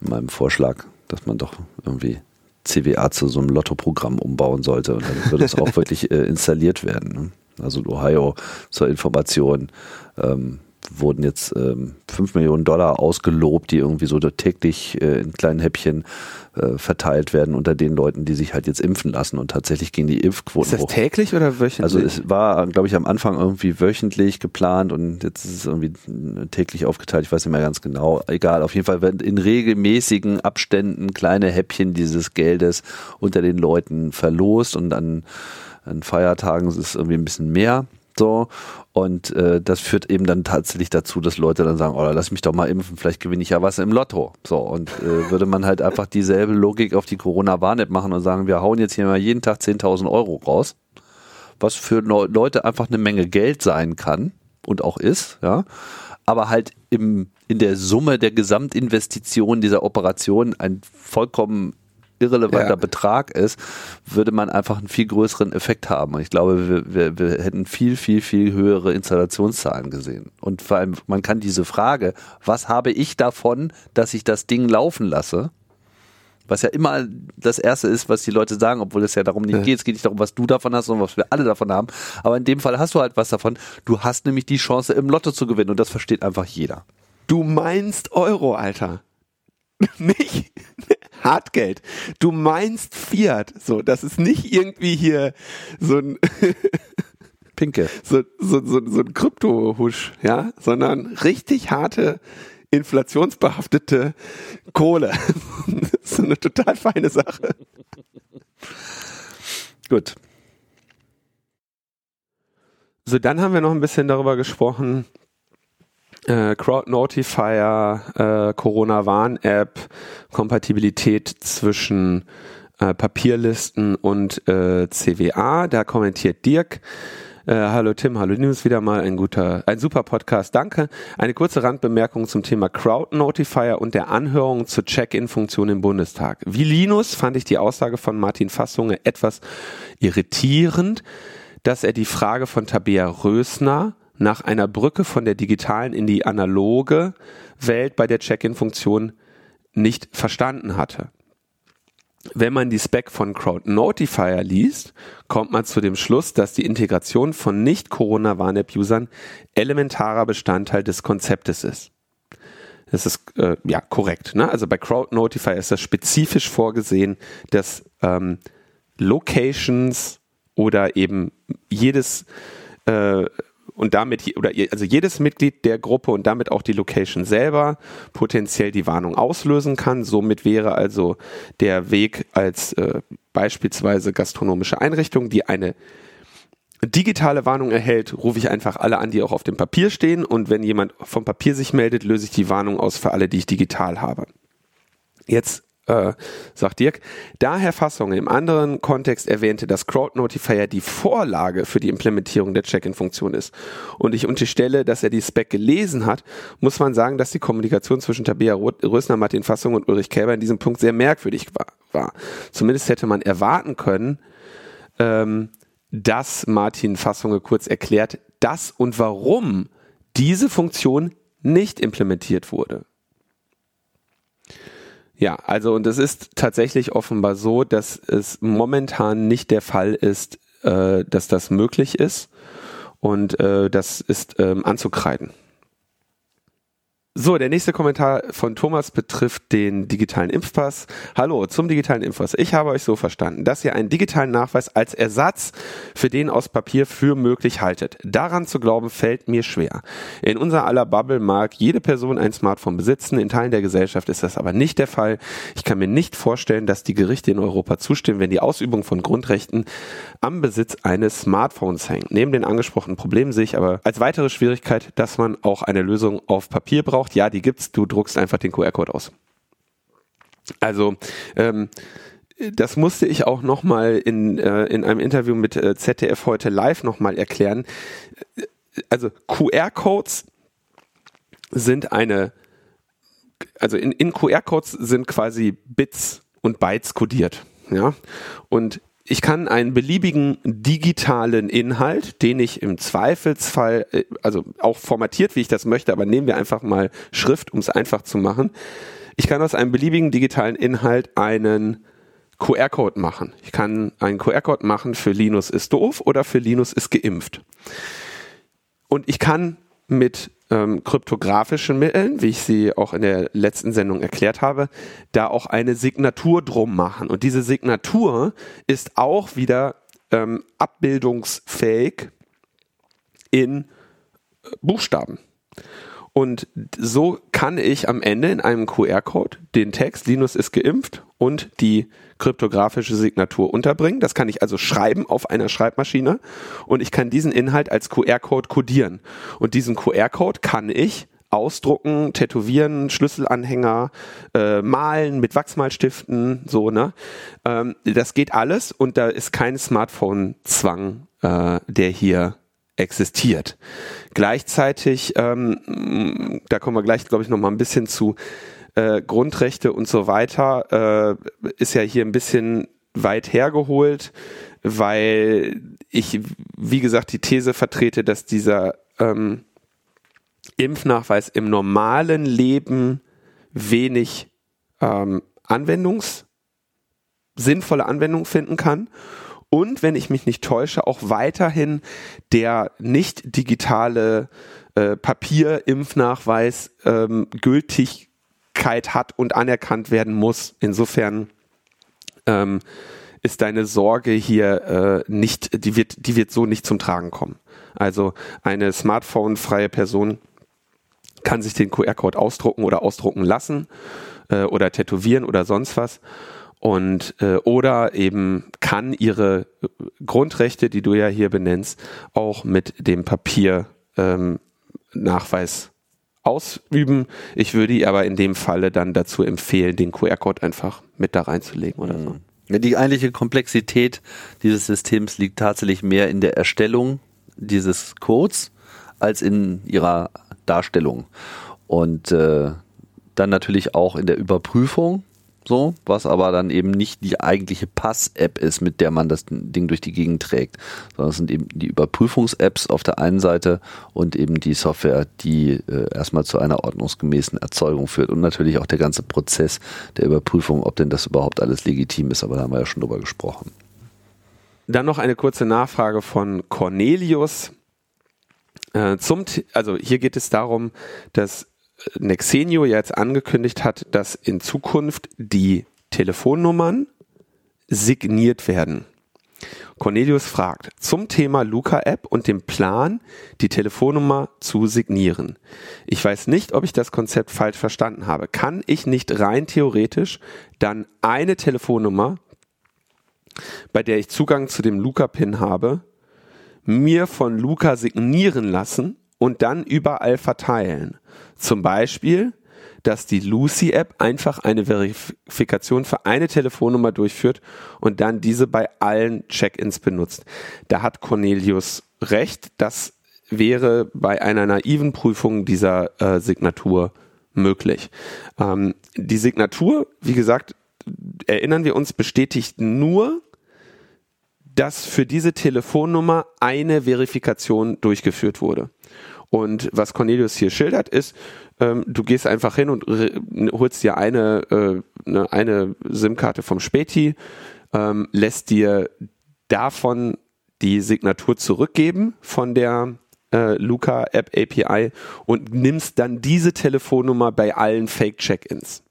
in, meinem Vorschlag, dass man doch irgendwie CWA zu so einem Lottoprogramm umbauen sollte. Und dann würde es auch wirklich äh, installiert werden. Ne? Also Ohio zur Information. Ähm, wurden jetzt ähm, 5 Millionen Dollar ausgelobt, die irgendwie so täglich äh, in kleinen Häppchen äh, verteilt werden unter den Leuten, die sich halt jetzt impfen lassen. Und tatsächlich gehen die Impfquoten Ist das hoch. täglich oder wöchentlich? Also es war, glaube ich, am Anfang irgendwie wöchentlich geplant und jetzt ist es irgendwie täglich aufgeteilt. Ich weiß nicht mehr ganz genau. Egal, auf jeden Fall werden in regelmäßigen Abständen kleine Häppchen dieses Geldes unter den Leuten verlost und an, an Feiertagen ist es irgendwie ein bisschen mehr. So. Und äh, das führt eben dann tatsächlich dazu, dass Leute dann sagen, oh, lass mich doch mal impfen, vielleicht gewinne ich ja was im Lotto. So, und äh, würde man halt einfach dieselbe Logik auf die Corona-Warn-App machen und sagen, wir hauen jetzt hier mal jeden Tag 10.000 Euro raus, was für Leute einfach eine Menge Geld sein kann und auch ist, ja, aber halt im, in der Summe der Gesamtinvestition dieser Operation ein vollkommen irrelevanter ja. Betrag ist, würde man einfach einen viel größeren Effekt haben. Und ich glaube, wir, wir, wir hätten viel, viel, viel höhere Installationszahlen gesehen. Und vor allem, man kann diese Frage, was habe ich davon, dass ich das Ding laufen lasse? Was ja immer das Erste ist, was die Leute sagen, obwohl es ja darum nicht geht. Es geht nicht darum, was du davon hast, sondern was wir alle davon haben. Aber in dem Fall hast du halt was davon. Du hast nämlich die Chance, im Lotto zu gewinnen. Und das versteht einfach jeder. Du meinst Euro, Alter. nicht Hartgeld. Du meinst Fiat. So, das ist nicht irgendwie hier so ein Pinke. So, so, so, so ein Krypto-Husch, ja, sondern richtig harte inflationsbehaftete Kohle. das ist eine total feine Sache. Gut. So, dann haben wir noch ein bisschen darüber gesprochen, äh, Crowd Notifier, äh, Corona-Warn-App, Kompatibilität zwischen äh, Papierlisten und äh, CWA. Da kommentiert Dirk. Äh, hallo Tim, hallo News, wieder mal ein guter, ein super Podcast, danke. Eine kurze Randbemerkung zum Thema Crowd Notifier und der Anhörung zur Check-in-Funktion im Bundestag. Wie Linus fand ich die Aussage von Martin Fassunge etwas irritierend, dass er die Frage von Tabea Rösner nach einer Brücke von der digitalen in die analoge Welt bei der Check-in-Funktion nicht verstanden hatte. wenn man die Spec von Crowd Notifier liest, kommt man zu dem Schluss, dass die Integration von Nicht-Corona-Warn-App-Usern elementarer Bestandteil des Konzeptes ist. Das ist äh, ja korrekt. Ne? Also bei Crowd Notifier ist das spezifisch vorgesehen, dass ähm, Locations oder eben jedes äh, und damit oder also jedes Mitglied der Gruppe und damit auch die Location selber potenziell die Warnung auslösen kann. Somit wäre also der Weg als äh, beispielsweise gastronomische Einrichtung, die eine digitale Warnung erhält, rufe ich einfach alle an, die auch auf dem Papier stehen und wenn jemand vom Papier sich meldet, löse ich die Warnung aus für alle, die ich digital habe. Jetzt äh, sagt Dirk, da Herr Fassung im anderen Kontext erwähnte, dass Crowd Notifier die Vorlage für die Implementierung der Check-in-Funktion ist und ich unterstelle, dass er die Spec gelesen hat, muss man sagen, dass die Kommunikation zwischen Tabea Rösner, Martin Fassung und Ulrich Kälber in diesem Punkt sehr merkwürdig war. Zumindest hätte man erwarten können, ähm, dass Martin Fassung kurz erklärt, dass und warum diese Funktion nicht implementiert wurde. Ja, also und es ist tatsächlich offenbar so, dass es momentan nicht der Fall ist, äh, dass das möglich ist und äh, das ist ähm, anzukreiden. So, der nächste Kommentar von Thomas betrifft den digitalen Impfpass. Hallo, zum digitalen Impfpass. Ich habe euch so verstanden, dass ihr einen digitalen Nachweis als Ersatz für den aus Papier für möglich haltet. Daran zu glauben fällt mir schwer. In unserer aller Bubble mag jede Person ein Smartphone besitzen. In Teilen der Gesellschaft ist das aber nicht der Fall. Ich kann mir nicht vorstellen, dass die Gerichte in Europa zustimmen, wenn die Ausübung von Grundrechten am Besitz eines Smartphones hängt. Neben den angesprochenen Problemen sehe ich aber als weitere Schwierigkeit, dass man auch eine Lösung auf Papier braucht ja, die gibt's, du druckst einfach den QR-Code aus. Also, ähm, das musste ich auch nochmal in, äh, in einem Interview mit äh, ZDF heute live nochmal erklären. Also QR-Codes sind eine, also in, in QR-Codes sind quasi Bits und Bytes kodiert. Ja, und ich kann einen beliebigen digitalen Inhalt, den ich im Zweifelsfall, äh, also auch formatiert, wie ich das möchte, aber nehmen wir einfach mal Schrift, um es einfach zu machen. Ich kann aus einem beliebigen digitalen Inhalt einen QR-Code machen. Ich kann einen QR-Code machen für Linus ist doof oder für Linus ist geimpft. Und ich kann mit ähm, kryptografischen Mitteln, wie ich sie auch in der letzten Sendung erklärt habe, da auch eine Signatur drum machen. Und diese Signatur ist auch wieder ähm, abbildungsfähig in äh, Buchstaben. Und so kann ich am Ende in einem QR-Code den Text Linus ist geimpft und die kryptografische Signatur unterbringen. Das kann ich also schreiben auf einer Schreibmaschine und ich kann diesen Inhalt als QR-Code codieren. Und diesen QR-Code kann ich ausdrucken, tätowieren, Schlüsselanhänger, äh, malen mit Wachsmalstiften, so, ne? Ähm, das geht alles und da ist kein Smartphone-Zwang, äh, der hier existiert. Gleichzeitig, ähm, da kommen wir gleich, glaube ich, noch mal ein bisschen zu äh, Grundrechte und so weiter, äh, ist ja hier ein bisschen weit hergeholt, weil ich, wie gesagt, die These vertrete, dass dieser ähm, Impfnachweis im normalen Leben wenig ähm, Anwendungs, sinnvolle Anwendung finden kann. Und wenn ich mich nicht täusche, auch weiterhin der nicht digitale äh, Papierimpfnachweis ähm, Gültigkeit hat und anerkannt werden muss. Insofern ähm, ist deine Sorge hier äh, nicht, die wird, die wird so nicht zum Tragen kommen. Also eine smartphone-freie Person kann sich den QR-Code ausdrucken oder ausdrucken lassen äh, oder tätowieren oder sonst was und äh, oder eben kann ihre äh, Grundrechte, die du ja hier benennst, auch mit dem Papier ähm, ausüben. Ich würde ihr aber in dem Falle dann dazu empfehlen, den QR-Code einfach mit da reinzulegen oder so. Die eigentliche Komplexität dieses Systems liegt tatsächlich mehr in der Erstellung dieses Codes als in ihrer Darstellung. Und äh, dann natürlich auch in der Überprüfung so, was aber dann eben nicht die eigentliche Pass-App ist, mit der man das Ding durch die Gegend trägt, sondern es sind eben die Überprüfungs-Apps auf der einen Seite und eben die Software, die äh, erstmal zu einer ordnungsgemäßen Erzeugung führt und natürlich auch der ganze Prozess der Überprüfung, ob denn das überhaupt alles legitim ist, aber da haben wir ja schon drüber gesprochen. Dann noch eine kurze Nachfrage von Cornelius. Äh, zum, also hier geht es darum, dass Nexenio jetzt angekündigt hat, dass in Zukunft die Telefonnummern signiert werden. Cornelius fragt zum Thema Luca-App und dem Plan, die Telefonnummer zu signieren. Ich weiß nicht, ob ich das Konzept falsch verstanden habe. Kann ich nicht rein theoretisch dann eine Telefonnummer, bei der ich Zugang zu dem Luca-Pin habe, mir von Luca signieren lassen und dann überall verteilen? Zum Beispiel, dass die Lucy-App einfach eine Verifikation für eine Telefonnummer durchführt und dann diese bei allen Check-ins benutzt. Da hat Cornelius recht, das wäre bei einer naiven Prüfung dieser äh, Signatur möglich. Ähm, die Signatur, wie gesagt, erinnern wir uns, bestätigt nur, dass für diese Telefonnummer eine Verifikation durchgeführt wurde. Und was Cornelius hier schildert, ist, ähm, du gehst einfach hin und holst dir eine, äh, eine, eine SIM-Karte vom Späti, ähm, lässt dir davon die Signatur zurückgeben von der äh, Luca App API und nimmst dann diese Telefonnummer bei allen Fake-Check-ins.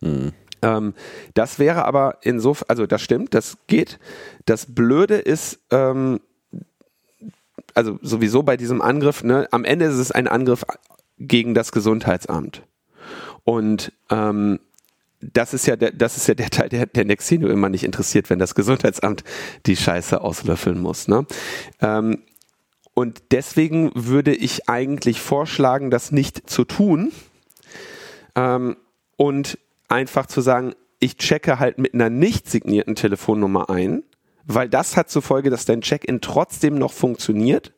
Mhm. Ähm, das wäre aber insofern, also das stimmt, das geht. Das Blöde ist, ähm, also sowieso bei diesem Angriff, ne, am Ende ist es ein Angriff gegen das Gesundheitsamt. Und ähm, das ist ja der, das ist ja der Teil, der, der Nexino immer nicht interessiert, wenn das Gesundheitsamt die Scheiße auslöffeln muss. Ne? Ähm, und deswegen würde ich eigentlich vorschlagen, das nicht zu tun ähm, und einfach zu sagen, ich checke halt mit einer nicht signierten Telefonnummer ein weil das hat zur Folge, dass dein Check-in trotzdem noch funktioniert.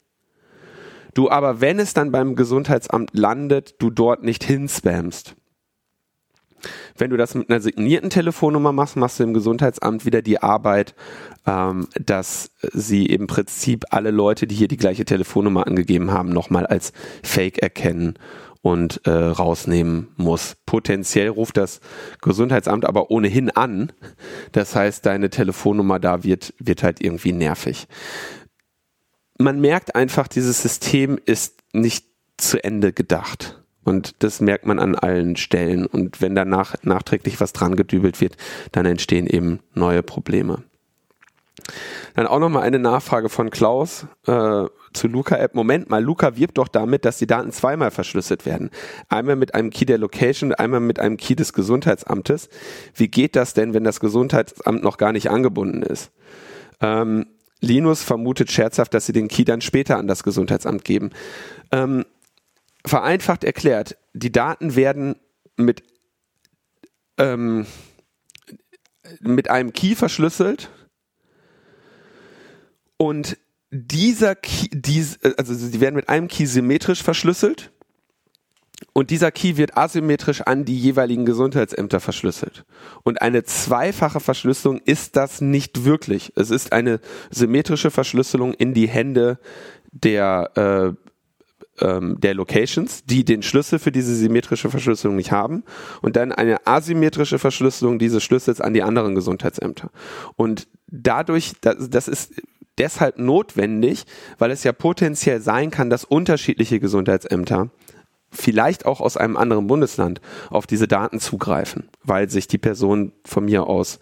Du aber, wenn es dann beim Gesundheitsamt landet, du dort nicht hinspammst. Wenn du das mit einer signierten Telefonnummer machst, machst du im Gesundheitsamt wieder die Arbeit, ähm, dass sie im Prinzip alle Leute, die hier die gleiche Telefonnummer angegeben haben, nochmal als Fake erkennen und äh, rausnehmen muss. Potenziell ruft das Gesundheitsamt aber ohnehin an. Das heißt, deine Telefonnummer da wird, wird halt irgendwie nervig. Man merkt einfach, dieses System ist nicht zu Ende gedacht. Und das merkt man an allen Stellen. Und wenn danach nachträglich was dran gedübelt wird, dann entstehen eben neue Probleme. Dann auch nochmal eine Nachfrage von Klaus äh, zu Luca-App. Moment mal, Luca wirbt doch damit, dass die Daten zweimal verschlüsselt werden. Einmal mit einem Key der Location einmal mit einem Key des Gesundheitsamtes. Wie geht das denn, wenn das Gesundheitsamt noch gar nicht angebunden ist? Ähm, Linus vermutet scherzhaft, dass sie den Key dann später an das Gesundheitsamt geben. Ähm, vereinfacht erklärt, die Daten werden mit, ähm, mit einem Key verschlüsselt und dieser Key, dies, also sie werden mit einem Key symmetrisch verschlüsselt und dieser Key wird asymmetrisch an die jeweiligen Gesundheitsämter verschlüsselt. Und eine zweifache Verschlüsselung ist das nicht wirklich. Es ist eine symmetrische Verschlüsselung in die Hände der äh, ähm, der Locations, die den Schlüssel für diese symmetrische Verschlüsselung nicht haben und dann eine asymmetrische Verschlüsselung dieses Schlüssels an die anderen Gesundheitsämter. Und dadurch, das, das ist deshalb notwendig, weil es ja potenziell sein kann, dass unterschiedliche Gesundheitsämter vielleicht auch aus einem anderen Bundesland auf diese Daten zugreifen, weil sich die Person von mir aus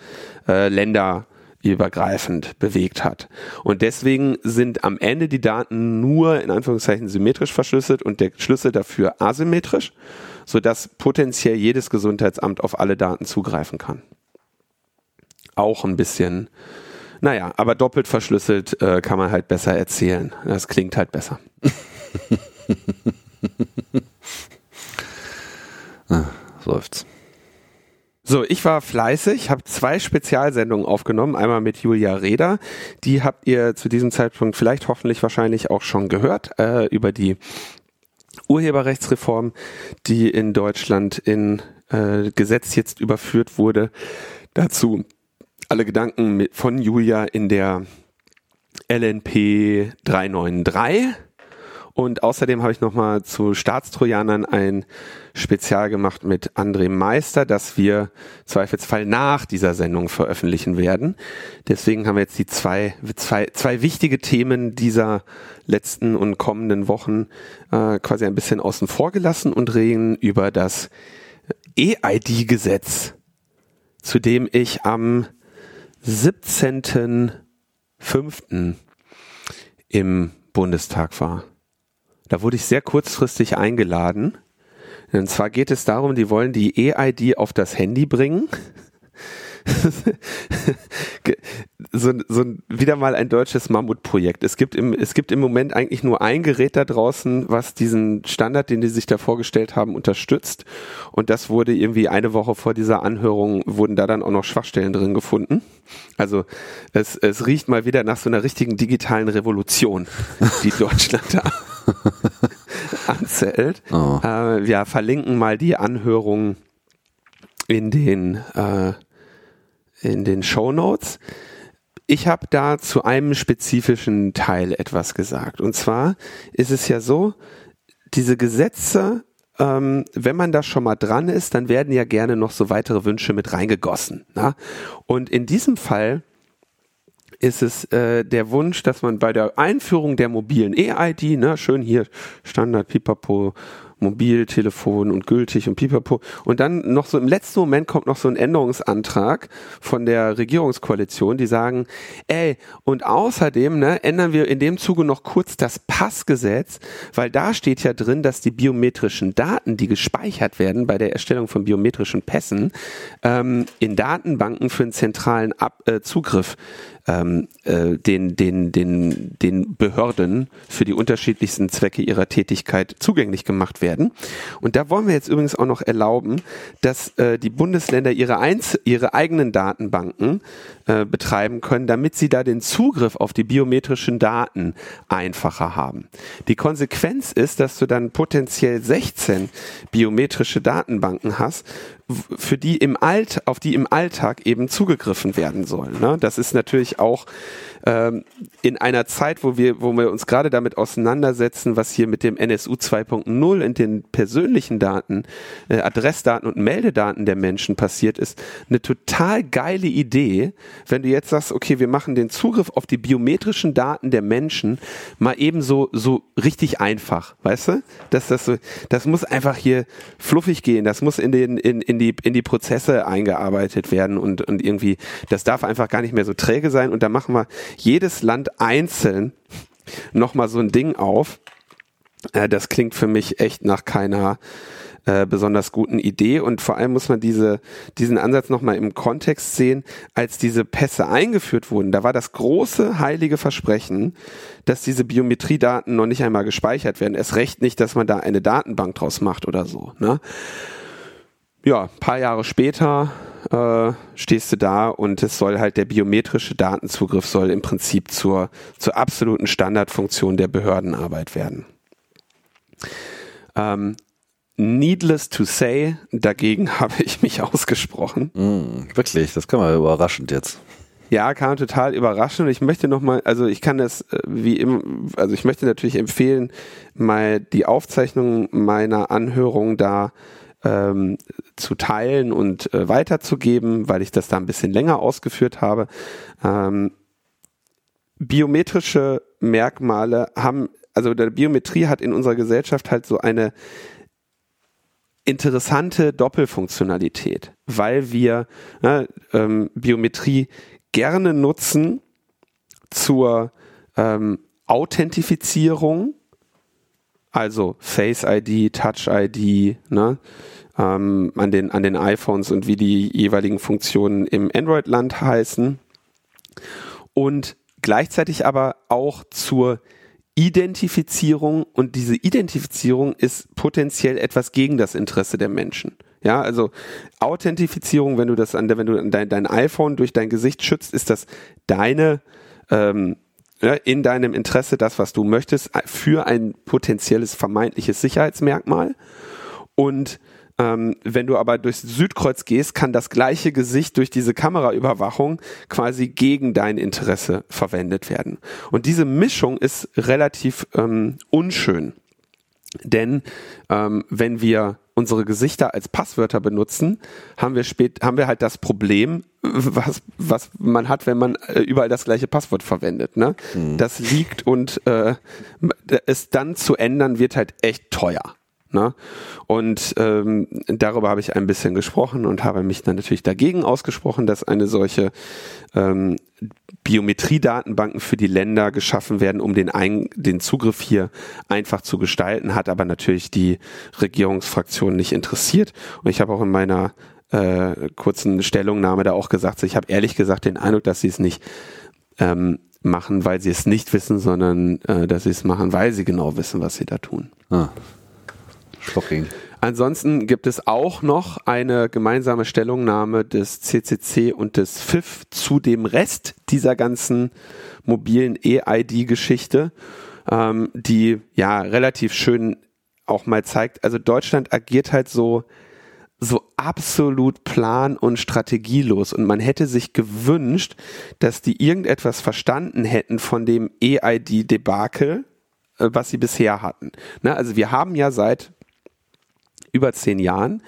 äh, länderübergreifend bewegt hat. Und deswegen sind am Ende die Daten nur in Anführungszeichen symmetrisch verschlüsselt und der Schlüssel dafür asymmetrisch, sodass potenziell jedes Gesundheitsamt auf alle Daten zugreifen kann. Auch ein bisschen naja, aber doppelt verschlüsselt äh, kann man halt besser erzählen. Das klingt halt besser. ah, läuft's. So, ich war fleißig, habe zwei Spezialsendungen aufgenommen. Einmal mit Julia Reda, die habt ihr zu diesem Zeitpunkt vielleicht hoffentlich wahrscheinlich auch schon gehört, äh, über die Urheberrechtsreform, die in Deutschland in äh, Gesetz jetzt überführt wurde. Dazu alle Gedanken von Julia in der LNP 393 und außerdem habe ich nochmal zu Staatstrojanern ein Spezial gemacht mit André Meister, das wir zweifelsfall nach dieser Sendung veröffentlichen werden. Deswegen haben wir jetzt die zwei, zwei, zwei wichtige Themen dieser letzten und kommenden Wochen äh, quasi ein bisschen außen vor gelassen und reden über das EID-Gesetz, zu dem ich am 17.05. im Bundestag war. Da wurde ich sehr kurzfristig eingeladen. Und zwar geht es darum, die wollen die EID auf das Handy bringen. so, so wieder mal ein deutsches Mammutprojekt. Es gibt im, es gibt im Moment eigentlich nur ein Gerät da draußen, was diesen Standard, den die sich da vorgestellt haben, unterstützt. Und das wurde irgendwie eine Woche vor dieser Anhörung, wurden da dann auch noch Schwachstellen drin gefunden. Also es, es riecht mal wieder nach so einer richtigen digitalen Revolution, die Deutschland da anzählt. Oh. Äh, wir verlinken mal die Anhörung in den, äh, in den Show Notes. Ich habe da zu einem spezifischen Teil etwas gesagt. Und zwar ist es ja so, diese Gesetze, ähm, wenn man da schon mal dran ist, dann werden ja gerne noch so weitere Wünsche mit reingegossen. Na? Und in diesem Fall ist es äh, der Wunsch, dass man bei der Einführung der mobilen EID, ne, schön hier Standard Pipapo Mobiltelefon und gültig und pipapo. Und dann noch so im letzten Moment kommt noch so ein Änderungsantrag von der Regierungskoalition, die sagen, ey, und außerdem ne, ändern wir in dem Zuge noch kurz das Passgesetz, weil da steht ja drin, dass die biometrischen Daten, die gespeichert werden bei der Erstellung von biometrischen Pässen, ähm, in Datenbanken für einen zentralen Ab äh, Zugriff ähm, äh, den, den, den, den Behörden für die unterschiedlichsten Zwecke ihrer Tätigkeit zugänglich gemacht werden. Und da wollen wir jetzt übrigens auch noch erlauben, dass äh, die Bundesländer ihre, Einz ihre eigenen Datenbanken äh, betreiben können, damit sie da den Zugriff auf die biometrischen Daten einfacher haben. Die Konsequenz ist, dass du dann potenziell 16 biometrische Datenbanken hast, für die im Alt, auf die im Alltag eben zugegriffen werden soll. Ne? Das ist natürlich auch ähm, in einer Zeit, wo wir, wo wir uns gerade damit auseinandersetzen, was hier mit dem NSU 2.0 in den persönlichen Daten, äh, Adressdaten und Meldedaten der Menschen passiert ist, eine total geile Idee, wenn du jetzt sagst, okay, wir machen den Zugriff auf die biometrischen Daten der Menschen mal eben so, so richtig einfach, weißt du? Dass das so, das muss einfach hier fluffig gehen, das muss in den, in, in die, in die Prozesse eingearbeitet werden und, und irgendwie, das darf einfach gar nicht mehr so träge sein und da machen wir jedes Land einzeln nochmal so ein Ding auf. Äh, das klingt für mich echt nach keiner äh, besonders guten Idee und vor allem muss man diese, diesen Ansatz nochmal im Kontext sehen, als diese Pässe eingeführt wurden, da war das große heilige Versprechen, dass diese Biometriedaten noch nicht einmal gespeichert werden. Es recht nicht, dass man da eine Datenbank draus macht oder so. Ne? Ja, paar Jahre später äh, stehst du da und es soll halt der biometrische Datenzugriff soll im Prinzip zur, zur absoluten Standardfunktion der Behördenarbeit werden. Ähm, needless to say, dagegen habe ich mich ausgesprochen. Mm, wirklich, das kann man überraschend jetzt. Ja, kam total überraschend. Ich möchte nochmal, also ich kann das äh, wie immer, also ich möchte natürlich empfehlen, mal die Aufzeichnung meiner Anhörung da ähm, zu teilen und äh, weiterzugeben, weil ich das da ein bisschen länger ausgeführt habe. Ähm, biometrische Merkmale haben, also der Biometrie hat in unserer Gesellschaft halt so eine interessante Doppelfunktionalität, weil wir ne, ähm, Biometrie gerne nutzen zur ähm, Authentifizierung, also Face ID, Touch ID, ne, ähm, an, den, an den iPhones und wie die jeweiligen Funktionen im Android-Land heißen. Und gleichzeitig aber auch zur Identifizierung und diese Identifizierung ist potenziell etwas gegen das Interesse der Menschen. Ja, also Authentifizierung, wenn du das an wenn du dein, dein iPhone durch dein Gesicht schützt, ist das deine ähm, in deinem Interesse das, was du möchtest, für ein potenzielles vermeintliches Sicherheitsmerkmal. Und ähm, wenn du aber durchs Südkreuz gehst, kann das gleiche Gesicht durch diese Kameraüberwachung quasi gegen dein Interesse verwendet werden. Und diese Mischung ist relativ ähm, unschön. Denn ähm, wenn wir unsere Gesichter als Passwörter benutzen, haben wir spät, haben wir halt das Problem, was, was man hat, wenn man äh, überall das gleiche Passwort verwendet. Ne? Mhm. Das liegt und äh, es dann zu ändern wird halt echt teuer. Ne? Und ähm, darüber habe ich ein bisschen gesprochen und habe mich dann natürlich dagegen ausgesprochen, dass eine solche ähm, Biometriedatenbanken für die Länder geschaffen werden, um den, Ein den Zugriff hier einfach zu gestalten, hat aber natürlich die Regierungsfraktion nicht interessiert. Und ich habe auch in meiner äh, kurzen Stellungnahme da auch gesagt, ich habe ehrlich gesagt den Eindruck, dass sie es nicht ähm, machen, weil sie es nicht wissen, sondern äh, dass sie es machen, weil sie genau wissen, was sie da tun. Ah. Shocking. Ansonsten gibt es auch noch eine gemeinsame Stellungnahme des CCC und des FIF zu dem Rest dieser ganzen mobilen EID-Geschichte, ähm, die ja relativ schön auch mal zeigt. Also Deutschland agiert halt so so absolut plan- und strategielos und man hätte sich gewünscht, dass die irgendetwas verstanden hätten von dem EID-Debakel, äh, was sie bisher hatten. Ne, also wir haben ja seit über zehn Jahren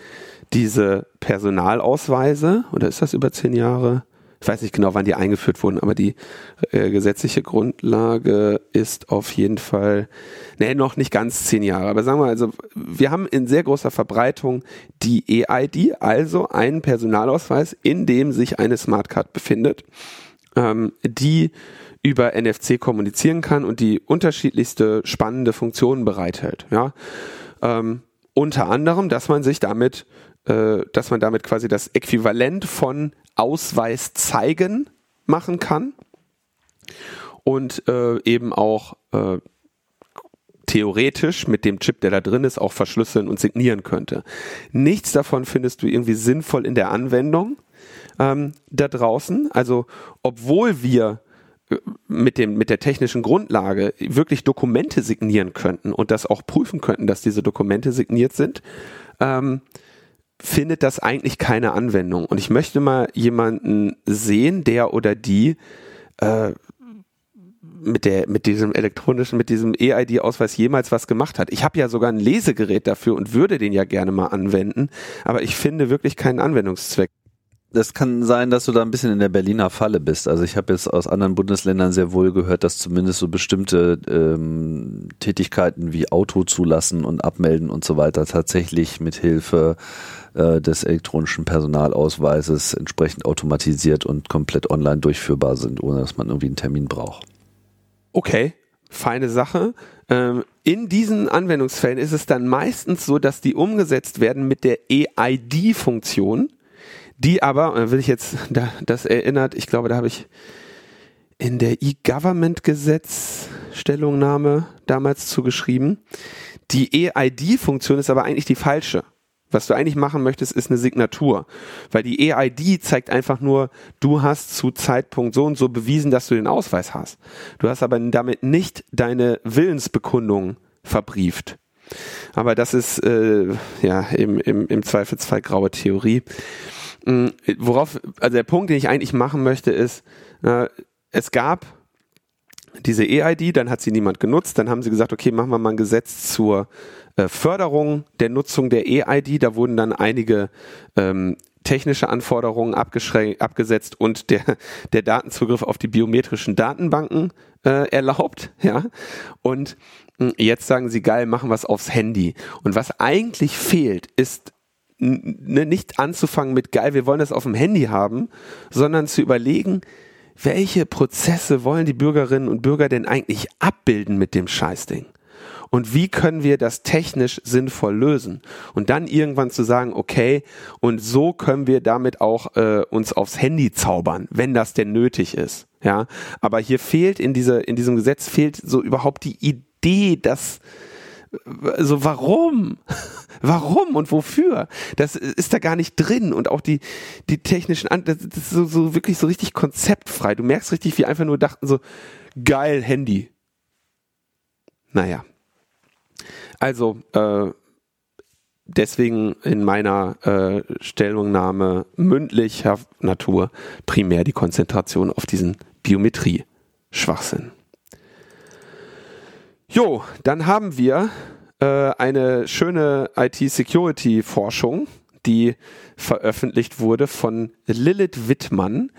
diese Personalausweise, oder ist das über zehn Jahre? Ich weiß nicht genau, wann die eingeführt wurden, aber die äh, gesetzliche Grundlage ist auf jeden Fall, nee, noch nicht ganz zehn Jahre. Aber sagen wir also, wir haben in sehr großer Verbreitung die EID, also einen Personalausweis, in dem sich eine Smartcard befindet, ähm, die über NFC kommunizieren kann und die unterschiedlichste spannende Funktionen bereithält. Ja, ähm, unter anderem, dass man sich damit, äh, dass man damit quasi das Äquivalent von Ausweis zeigen machen kann und äh, eben auch äh, theoretisch mit dem Chip, der da drin ist, auch verschlüsseln und signieren könnte. Nichts davon findest du irgendwie sinnvoll in der Anwendung ähm, da draußen. Also obwohl wir mit dem mit der technischen Grundlage wirklich Dokumente signieren könnten und das auch prüfen könnten, dass diese Dokumente signiert sind, ähm, findet das eigentlich keine Anwendung. Und ich möchte mal jemanden sehen, der oder die äh, mit der mit diesem elektronischen, mit diesem EID-Ausweis jemals was gemacht hat. Ich habe ja sogar ein Lesegerät dafür und würde den ja gerne mal anwenden, aber ich finde wirklich keinen Anwendungszweck das kann sein, dass du da ein bisschen in der Berliner Falle bist. Also ich habe jetzt aus anderen Bundesländern sehr wohl gehört, dass zumindest so bestimmte ähm, Tätigkeiten wie Auto zulassen und abmelden und so weiter tatsächlich mit Hilfe äh, des elektronischen Personalausweises entsprechend automatisiert und komplett online durchführbar sind, ohne dass man irgendwie einen Termin braucht. Okay, feine Sache. Ähm, in diesen Anwendungsfällen ist es dann meistens so, dass die umgesetzt werden mit der EID-Funktion die aber, äh, will ich jetzt, da, das erinnert, ich glaube, da habe ich in der E-Government-Gesetz Stellungnahme damals zugeschrieben. Die EID-Funktion ist aber eigentlich die falsche. Was du eigentlich machen möchtest, ist eine Signatur. Weil die EID zeigt einfach nur, du hast zu Zeitpunkt so und so bewiesen, dass du den Ausweis hast. Du hast aber damit nicht deine Willensbekundung verbrieft. Aber das ist äh, ja im, im, im Zweifelsfall graue Theorie. Mm, worauf, also der Punkt, den ich eigentlich machen möchte, ist, äh, es gab diese EID, dann hat sie niemand genutzt, dann haben sie gesagt, okay, machen wir mal ein Gesetz zur äh, Förderung der Nutzung der EID. Da wurden dann einige ähm, technische Anforderungen abgesetzt und der, der Datenzugriff auf die biometrischen Datenbanken äh, erlaubt. Ja? Und mh, jetzt sagen sie, geil, machen wir es aufs Handy. Und was eigentlich fehlt, ist ne, nicht anzufangen mit geil, wir wollen das auf dem Handy haben, sondern zu überlegen, welche Prozesse wollen die Bürgerinnen und Bürger denn eigentlich abbilden mit dem Scheißding? Und wie können wir das technisch sinnvoll lösen? Und dann irgendwann zu sagen, okay, und so können wir damit auch äh, uns aufs Handy zaubern, wenn das denn nötig ist. Ja, aber hier fehlt in dieser in diesem Gesetz fehlt so überhaupt die Idee, dass Also warum? Warum und wofür? Das ist da gar nicht drin und auch die, die technischen, An das ist so, so wirklich so richtig konzeptfrei. Du merkst richtig, wie einfach nur dachten so, geil Handy. Naja. Also, äh, deswegen in meiner äh, Stellungnahme mündlicher Natur primär die Konzentration auf diesen Biometrie-Schwachsinn. Jo, dann haben wir äh, eine schöne IT-Security-Forschung, die veröffentlicht wurde von Lilith Wittmann,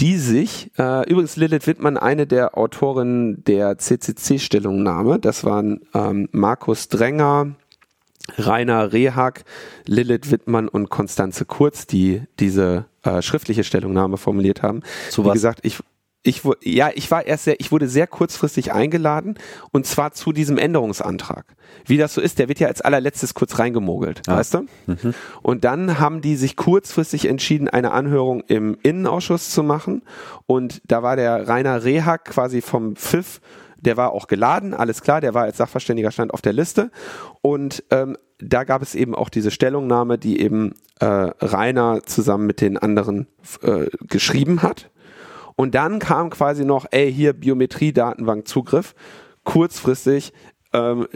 die sich, äh, übrigens Lilith Wittmann, eine der Autorinnen der CCC-Stellungnahme, das waren ähm, Markus Dränger, Rainer Rehag, Lilith Wittmann und Konstanze Kurz, die diese äh, schriftliche Stellungnahme formuliert haben. Zu Wie was? gesagt, ich ich wu- ja, ich war erst sehr, ich wurde sehr kurzfristig eingeladen und zwar zu diesem Änderungsantrag. Wie das so ist, der wird ja als allerletztes kurz reingemogelt, Ah. weißt du? Und dann haben die sich kurzfristig entschieden, eine Anhörung im Innenausschuss zu machen und da war der Rainer Rehag quasi vom Pfiff der war auch geladen, alles klar, der war als Sachverständiger stand auf der Liste und ähm, da gab es eben auch diese Stellungnahme, die eben äh, Rainer zusammen mit den anderen äh, geschrieben hat. Und dann kam quasi noch, ey, hier Biometrie-Datenbank-Zugriff, kurzfristig ähm,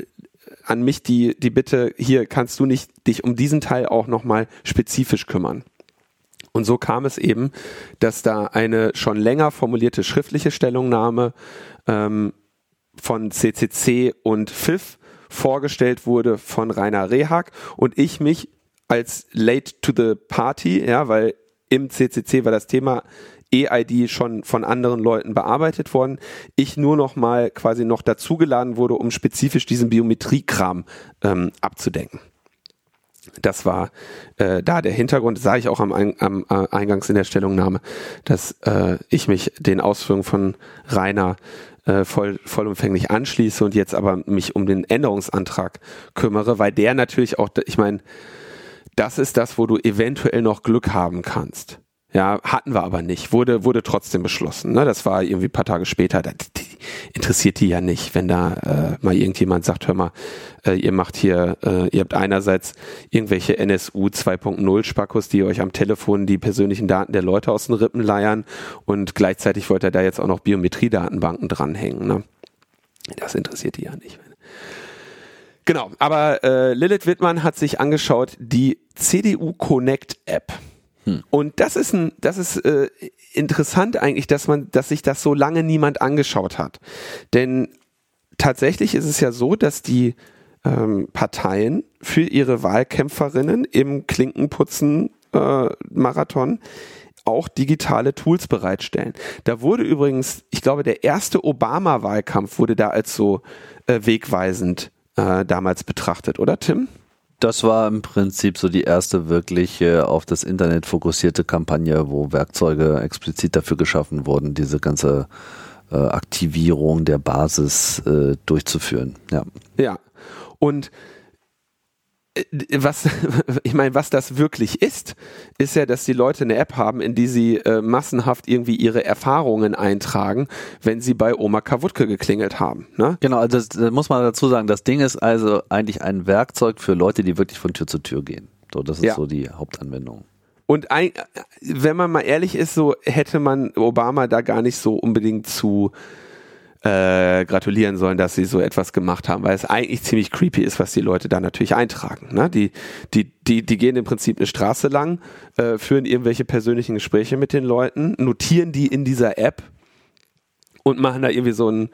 an mich die, die Bitte, hier kannst du nicht dich um diesen Teil auch nochmal spezifisch kümmern. Und so kam es eben, dass da eine schon länger formulierte schriftliche Stellungnahme ähm, von CCC und FIF vorgestellt wurde von Rainer Rehag und ich mich als late to the party, ja, weil im CCC war das Thema EID schon von anderen Leuten bearbeitet worden. Ich nur noch mal quasi noch dazugeladen wurde, um spezifisch diesen Biometriekram ähm, abzudenken. Das war äh, da der Hintergrund, sage ich auch am, am äh, Eingangs in der Stellungnahme, dass äh, ich mich den Ausführungen von Rainer äh, voll, vollumfänglich anschließe und jetzt aber mich um den Änderungsantrag kümmere, weil der natürlich auch, ich meine, das ist das, wo du eventuell noch Glück haben kannst. Ja, hatten wir aber nicht. Wurde, wurde trotzdem beschlossen. Ne? Das war irgendwie ein paar Tage später. Das, die, interessiert die ja nicht, wenn da äh, mal irgendjemand sagt, hör mal, äh, ihr macht hier, äh, ihr habt einerseits irgendwelche NSU 2.0 Spackos, die euch am Telefon die persönlichen Daten der Leute aus den Rippen leiern und gleichzeitig wollt ihr da jetzt auch noch Biometriedatenbanken dranhängen. Ne? Das interessiert die ja nicht. Genau, aber äh, Lilith Wittmann hat sich angeschaut die CDU Connect App. Und das ist ein, das ist äh, interessant eigentlich, dass man, dass sich das so lange niemand angeschaut hat. Denn tatsächlich ist es ja so, dass die ähm, Parteien für ihre Wahlkämpferinnen im Klinkenputzen äh, auch digitale Tools bereitstellen. Da wurde übrigens, ich glaube, der erste Obama-Wahlkampf wurde da als so äh, wegweisend äh, damals betrachtet, oder Tim? Das war im Prinzip so die erste wirklich auf das Internet fokussierte Kampagne, wo Werkzeuge explizit dafür geschaffen wurden, diese ganze äh, Aktivierung der Basis äh, durchzuführen. Ja. Ja. Und was, ich meine, was das wirklich ist, ist ja, dass die Leute eine App haben, in die sie äh, massenhaft irgendwie ihre Erfahrungen eintragen, wenn sie bei Oma Kawutke geklingelt haben. Ne? Genau, also das, das muss man dazu sagen, das Ding ist also eigentlich ein Werkzeug für Leute, die wirklich von Tür zu Tür gehen. So, das ist Ja. so die Hauptanwendung. Und ein, wenn man mal ehrlich ist, so hätte man Obama da gar nicht so unbedingt zu äh, gratulieren sollen, dass sie so etwas gemacht haben, weil es eigentlich ziemlich creepy ist, was die Leute da natürlich eintragen. Ne? Die, die, die, die gehen im Prinzip eine Straße lang, äh, führen irgendwelche persönlichen Gespräche mit den Leuten, notieren die in dieser App und machen da irgendwie so ein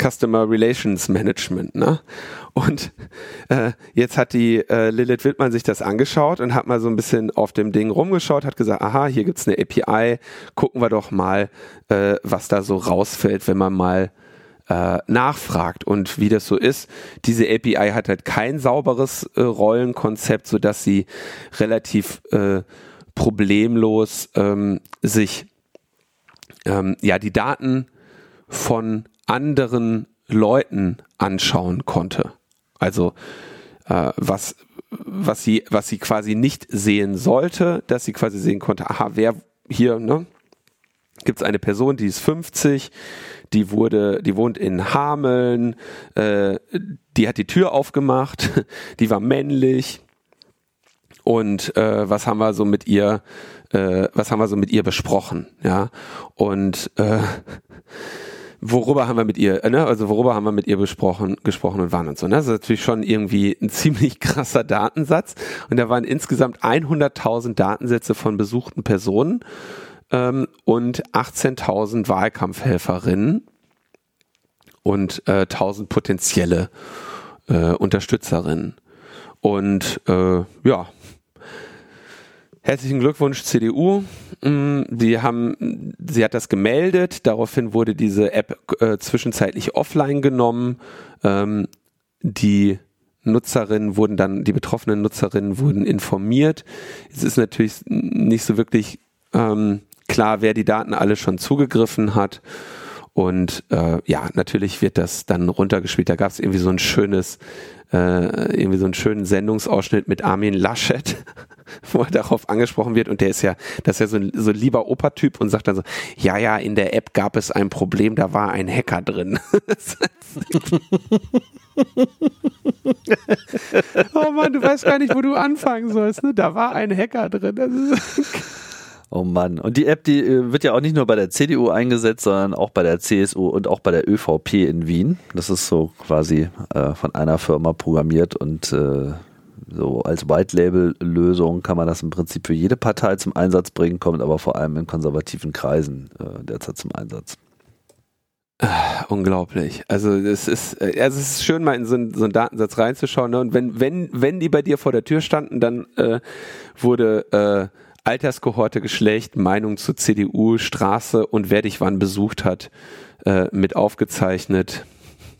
Customer Relations Management, ne? Und äh, jetzt hat die äh, Lilith Wittmann sich das angeschaut und hat mal so ein bisschen auf dem Ding rumgeschaut, hat gesagt, aha, hier gibt's eine API, gucken wir doch mal, äh, was da so rausfällt, wenn man mal äh, nachfragt und wie das so ist. Diese API hat halt kein sauberes äh, Rollenkonzept, so dass sie relativ äh, problemlos ähm, sich ähm, ja die Daten von anderen Leuten anschauen konnte. Also äh, was was sie was sie quasi nicht sehen sollte, dass sie quasi sehen konnte, aha, wer hier ne gibt es eine Person, die ist 50, die wurde, die wohnt in Hameln, äh, die hat die Tür aufgemacht, die war männlich. Und äh, was haben wir so mit ihr, äh, was haben wir so mit ihr besprochen, ja? Und äh, worüber haben wir mit ihr, ne? also worüber haben wir mit ihr besprochen, gesprochen und wann und so. Ne? Das ist natürlich schon irgendwie ein ziemlich krasser Datensatz. Und da waren insgesamt 100.000 Datensätze von besuchten Personen ähm, und 18.000 Wahlkampfhelferinnen und äh, 1.000 potenzielle äh, Unterstützerinnen. Und äh, ja, Herzlichen Glückwunsch CDU. Mm, sie haben, sie hat das gemeldet. Daraufhin wurde diese App äh, zwischenzeitlich offline genommen. Ähm, die Nutzerinnen wurden dann, die betroffenen Nutzerinnen wurden informiert. Es ist natürlich nicht so wirklich ähm, klar, wer die Daten alle schon zugegriffen hat. Und äh, ja, natürlich wird das dann runtergespielt. Da gab es irgendwie so ein schönes, äh, irgendwie so einen schönen Sendungsausschnitt mit Armin Laschet, wo er darauf angesprochen wird. Und der ist ja, das ist ja so ein, so ein lieber Opertyp und sagt dann so, ja, ja, in der App gab es ein Problem, da war ein Hacker drin. oh Mann, du weißt gar nicht, wo du anfangen sollst. Ne? Da war ein Hacker drin. Oh Mann. Und die App, die äh, wird ja auch nicht nur bei der CDU eingesetzt, sondern auch bei der CSU und auch bei der ÖVP in Wien. Das ist so quasi äh, von einer Firma programmiert und äh, so als White-Label-Lösung kann man das im Prinzip für jede Partei zum Einsatz bringen, kommt aber vor allem in konservativen Kreisen äh, derzeit zum Einsatz. Ah, unglaublich. Also es ist, äh, also es ist schön, mal in so einen, so einen Datensatz reinzuschauen. Ne? Und wenn, wenn, wenn die bei dir vor der Tür standen, dann äh, wurde äh, Alterskohorte, Geschlecht, Meinung zur CDU, Straße und wer dich wann besucht hat, äh, mit aufgezeichnet.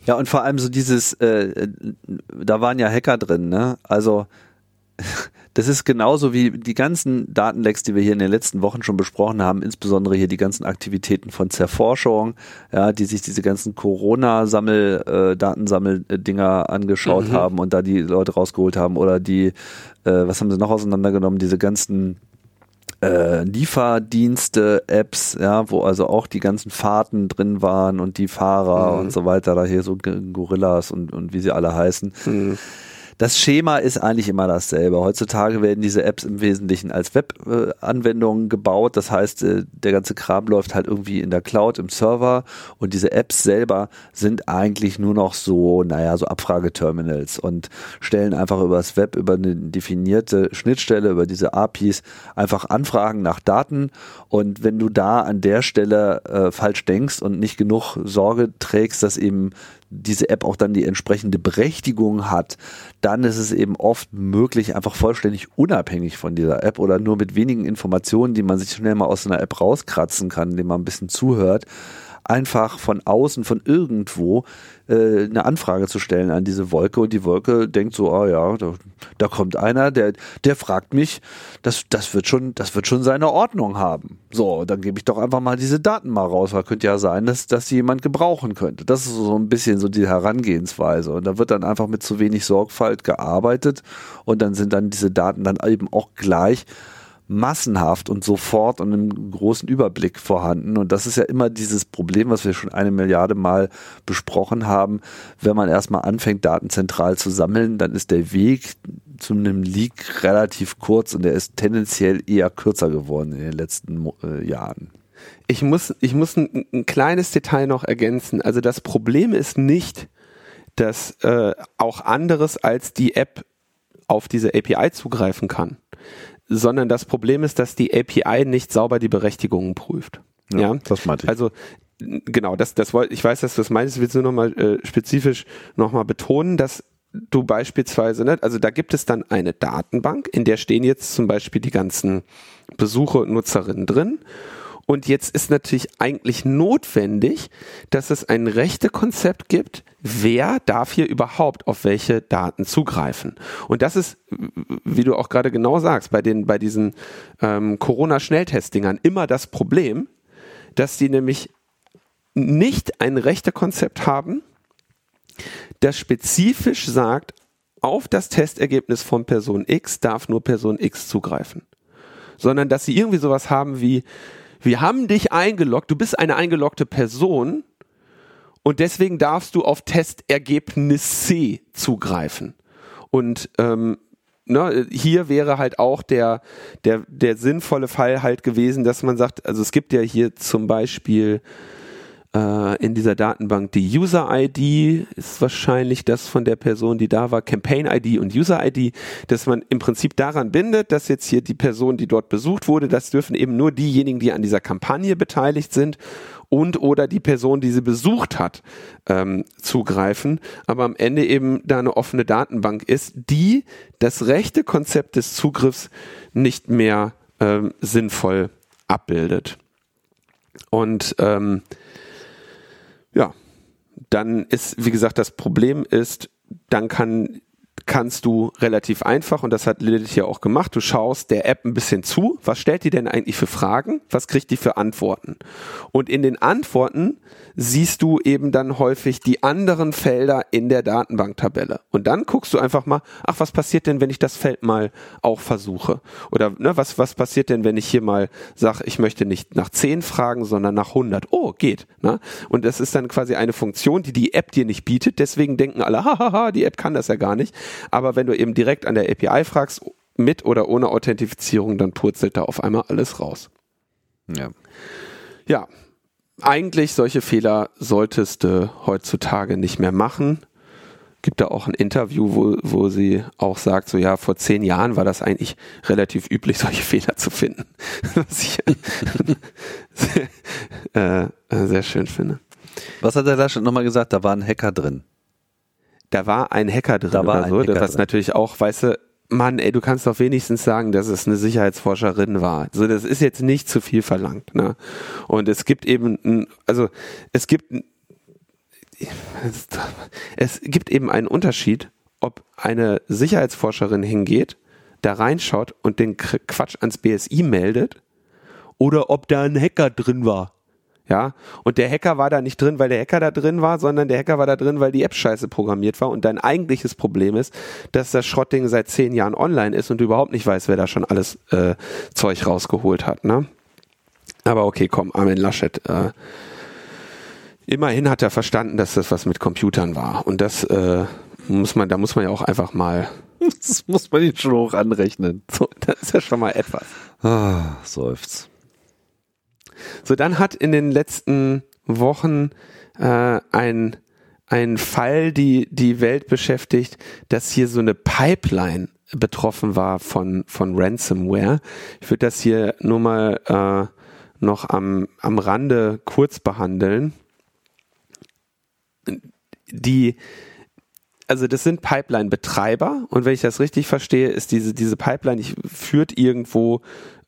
Ja, und vor allem so dieses, äh, da waren ja Hacker drin, ne? Also das ist genauso wie die ganzen Datenlecks, die wir hier in den letzten Wochen schon besprochen haben, insbesondere hier die ganzen Aktivitäten von Zerforschung, ja, die sich diese ganzen Corona-Sammel, äh, Datensammel-Dinger angeschaut mhm. haben und da die Leute rausgeholt haben oder die, äh, was haben sie noch auseinandergenommen, diese ganzen äh, Lieferdienste, Apps, ja, wo also auch die ganzen Fahrten drin waren und die Fahrer mhm. und so weiter, da hier so Gorillas und, und wie sie alle heißen. Mhm das Schema ist eigentlich immer dasselbe. Heutzutage werden diese Apps im Wesentlichen als Web-Anwendungen gebaut. Das heißt, äh, der ganze Kram läuft halt irgendwie in der Cloud, im Server und diese Apps selber sind eigentlich nur noch so, naja, so Abfrageterminals und stellen einfach über das Web, über eine definierte Schnittstelle, über diese APIs einfach Anfragen nach Daten und wenn du da an der Stelle äh, falsch denkst und nicht genug Sorge trägst, dass eben diese App auch dann die entsprechende Berechtigung hat, dann ist es eben oft möglich, einfach vollständig unabhängig von dieser App oder nur mit wenigen Informationen, die man sich schnell mal aus einer App rauskratzen kann, indem man ein bisschen zuhört, einfach von außen, von irgendwo äh, eine Anfrage zu stellen an diese Wolke und die Wolke denkt so, ah ja, da, da kommt einer, der, der fragt mich, das, das wird schon, das wird schon seine Ordnung haben. So, dann gebe ich doch einfach mal diese Daten mal raus, weil könnte ja sein, dass, dass jemand gebrauchen könnte. Das ist so ein bisschen so die Herangehensweise. Und da wird dann einfach mit zu wenig Sorgfalt gearbeitet und dann sind dann diese Daten dann eben auch gleich massenhaft und sofort und im großen Überblick vorhanden. Und das ist ja immer dieses Problem, was wir schon eine Milliarde Mal besprochen haben. Wenn man erstmal anfängt, Daten zentral zu sammeln, dann ist der Weg zu einem Leak relativ kurz und der ist tendenziell eher kürzer geworden in den letzten äh, Jahren. Ich muss, ich muss ein, ein, kleines Detail noch ergänzen. Also das Problem ist nicht, dass äh, auch anderes als die App auf diese API zugreifen kann sondern das Problem ist, dass die API nicht sauber die Berechtigungen prüft. Ja, ja? das meinte ich. Also genau, das, das wollte ich weiß, dass du das meinst, ich will es nur nochmal äh, spezifisch nochmal betonen, dass du beispielsweise, ne, also da gibt es dann eine Datenbank, in der stehen jetzt zum Beispiel die ganzen Besucher und Nutzerinnen drin und jetzt ist natürlich eigentlich notwendig, dass es ein Rechtekonzept gibt, wer darf hier überhaupt auf welche Daten zugreifen. Und das ist, wie du auch gerade genau sagst, bei den, bei diesen ähm, Corona-Schnelltestdingern immer das Problem, dass die nämlich nicht ein Rechtekonzept haben, das spezifisch sagt, auf das Testergebnis von Person X darf nur Person X zugreifen. Sondern dass sie irgendwie sowas haben wie, wir haben dich eingeloggt, du bist eine eingeloggte Person und deswegen darfst du auf Testergebnis C zugreifen. Und ähm, ne, hier wäre halt auch der, der, der sinnvolle Fall halt gewesen, dass man sagt, also es gibt ja hier zum Beispiel äh, in dieser Datenbank die User-ID ist wahrscheinlich das von der Person, die da war, Campaign-ID und User-ID, dass man im Prinzip daran bindet, dass jetzt hier die Person, die dort besucht wurde, das dürfen eben nur diejenigen, die an dieser Kampagne beteiligt sind und oder die Person, die sie besucht hat, ähm, zugreifen, aber am Ende eben da eine offene Datenbank ist, die das rechte Konzept des Zugriffs nicht mehr ähm, sinnvoll abbildet. Und ähm, ja, dann ist, wie gesagt, das Problem ist, dann kann kannst du relativ einfach, und das hat Lilith hier auch gemacht, du schaust der App ein bisschen zu, was stellt die denn eigentlich für Fragen, was kriegt die für Antworten. Und in den Antworten siehst du eben dann häufig die anderen Felder in der Datenbanktabelle. Und dann guckst du einfach mal, ach, was passiert denn, wenn ich das Feld mal auch versuche? Oder ne, was, was passiert denn, wenn ich hier mal sage, ich möchte nicht nach 10 fragen, sondern nach 100? Oh, geht. Ne? Und das ist dann quasi eine Funktion, die die App dir nicht bietet. Deswegen denken alle, hahaha, die App kann das ja gar nicht. Aber wenn du eben direkt an der API fragst, mit oder ohne Authentifizierung, dann purzelt da auf einmal alles raus. Ja. Ja, eigentlich solche Fehler solltest du heutzutage nicht mehr machen. Gibt da auch ein Interview, wo, wo sie auch sagt, so ja, vor zehn Jahren war das eigentlich relativ üblich, solche Fehler zu finden. Was ich sehr, äh, sehr schön finde. Was hat der Laschet nochmal gesagt? Da war ein Hacker drin. Da war ein Hacker drin Da war oder so, Hacker was drin. natürlich auch, weißt du, Mann, ey, du kannst doch wenigstens sagen, dass es eine Sicherheitsforscherin war. So, das ist jetzt nicht zu viel verlangt. Ne? Und es gibt eben, also es gibt, es gibt eben einen Unterschied, ob eine Sicherheitsforscherin hingeht, da reinschaut und den Quatsch ans BSI meldet oder ob da ein Hacker drin war. Ja, und der Hacker war da nicht drin, weil der Hacker da drin war, sondern der Hacker war da drin, weil die App scheiße programmiert war. Und dein eigentliches Problem ist, dass das Schrottding seit zehn Jahren online ist und du überhaupt nicht weißt, wer da schon alles äh, Zeug rausgeholt hat. Ne? Aber okay, komm, Armin Laschet. Äh, immerhin hat er verstanden, dass das was mit Computern war. Und das äh, muss man, da muss man ja auch einfach mal. Das muss man ihn schon hoch anrechnen. So, das ist ja schon mal etwas. Ah, seufz. So, dann hat in den letzten Wochen äh, ein, ein Fall die, die Welt beschäftigt, dass hier so eine Pipeline betroffen war von, von Ransomware. Ich würde das hier nur mal äh, noch am, am Rande kurz behandeln. Die, also das sind Pipeline-Betreiber und wenn ich das richtig verstehe, ist diese, diese Pipeline, ich, führt irgendwo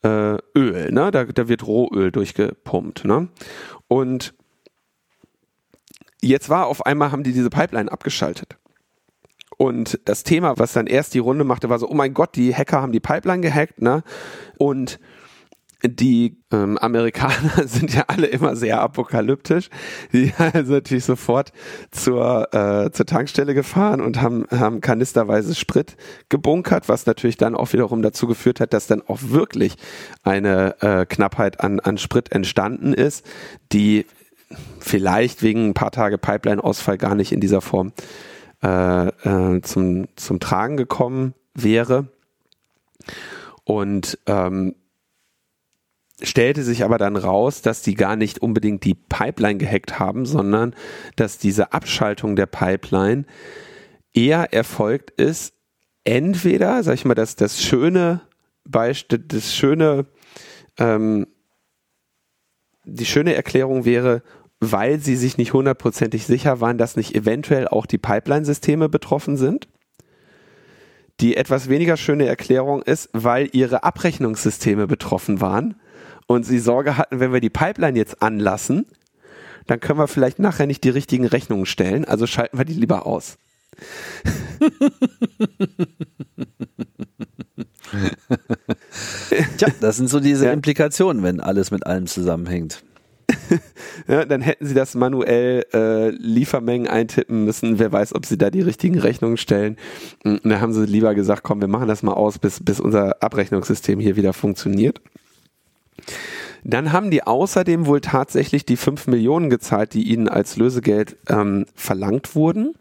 äh, Öl, ne? Da, da wird Rohöl durchgepumpt, ne? Und jetzt war auf einmal, haben die diese Pipeline abgeschaltet. Und das Thema, was dann erst die Runde machte, war so, oh mein Gott, die Hacker haben die Pipeline gehackt, ne? Und die ähm, Amerikaner sind ja alle immer sehr apokalyptisch. Die sind natürlich sofort zur, äh, zur Tankstelle gefahren und haben, haben kanisterweise Sprit gebunkert, was natürlich dann auch wiederum dazu geführt hat, dass dann auch wirklich eine äh, Knappheit an, an Sprit entstanden ist, die vielleicht wegen ein paar Tage Pipeline-Ausfall gar nicht in dieser Form äh, äh, zum, zum Tragen gekommen wäre. Und ähm, stellte sich aber dann raus, dass die gar nicht unbedingt die Pipeline gehackt haben, sondern dass diese Abschaltung der Pipeline eher erfolgt ist, entweder, sag ich mal, dass das schöne Beispiel, das schöne, ähm, die schöne Erklärung wäre, weil sie sich nicht hundertprozentig sicher waren, dass nicht eventuell auch die Pipeline-Systeme betroffen sind. Die etwas weniger schöne Erklärung ist, weil ihre Abrechnungssysteme betroffen waren und sie Sorge hatten, wenn wir die Pipeline jetzt anlassen, dann können wir vielleicht nachher nicht die richtigen Rechnungen stellen, also schalten wir die lieber aus. Tja, das sind so diese Ja. Implikationen, wenn alles mit allem zusammenhängt. Ja, dann hätten sie das manuell äh, Liefermengen eintippen müssen. Wer weiß, ob sie da die richtigen Rechnungen stellen. Und dann haben sie lieber gesagt, komm, wir machen das mal aus, bis, bis unser Abrechnungssystem hier wieder funktioniert. Dann haben die außerdem wohl tatsächlich die 5 Millionen gezahlt, die ihnen als Lösegeld ähm, verlangt wurden.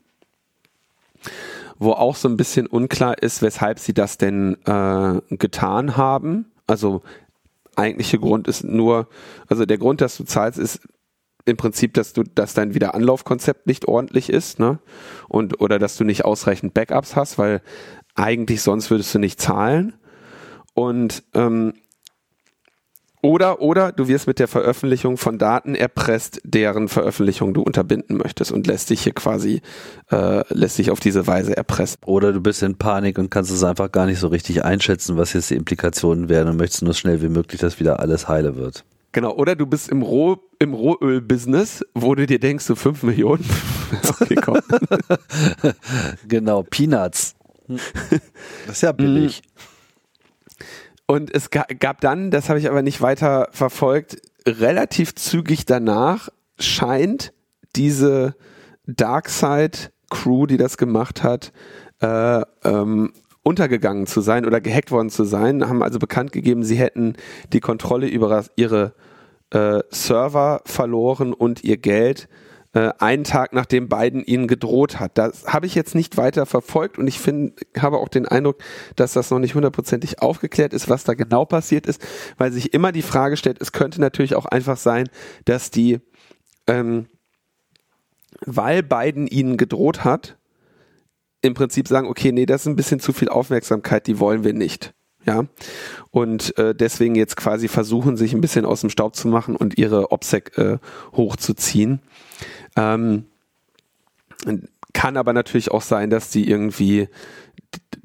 Wo auch so ein bisschen unklar ist, weshalb sie das denn äh, getan haben. Also eigentliche Grund ist nur, also der Grund, dass du zahlst, ist im Prinzip, dass du, dass dein Wiederanlaufkonzept nicht ordentlich ist, ne? Und oder dass du nicht ausreichend Backups hast, weil eigentlich sonst würdest du nicht zahlen. Und ähm, oder, oder du wirst mit der Veröffentlichung von Daten erpresst, deren Veröffentlichung du unterbinden möchtest und lässt dich hier quasi, äh, lässt dich auf diese Weise erpressen. Oder du bist in Panik und kannst es einfach gar nicht so richtig einschätzen, was jetzt die Implikationen wären und möchtest nur schnell wie möglich, dass wieder alles heile wird. Genau, oder du bist im, Roh, im Rohöl-Business, wo du dir denkst, so 5 Millionen. okay, komm. genau, Peanuts. Das ist ja billig. Und es gab dann, das habe ich aber nicht weiter verfolgt, relativ zügig danach scheint diese Darkseid Crew, die das gemacht hat, äh, ähm, untergegangen zu sein oder gehackt worden zu sein, haben also bekannt gegeben, sie hätten die Kontrolle über ihre äh, Server verloren und ihr Geld äh, einen Tag nachdem Biden ihnen gedroht hat. Das habe ich jetzt nicht weiter verfolgt und ich finde, habe auch den Eindruck, dass das noch nicht hundertprozentig aufgeklärt ist, was da genau passiert ist, weil sich immer die Frage stellt, es könnte natürlich auch einfach sein, dass die, ähm, weil Biden ihnen gedroht hat, im Prinzip sagen, okay, nee, das ist ein bisschen zu viel Aufmerksamkeit, die wollen wir nicht. Ja, und äh, deswegen jetzt quasi versuchen, sich ein bisschen aus dem Staub zu machen und ihre OPSEC äh, hochzuziehen. Ähm, kann aber natürlich auch sein, dass die irgendwie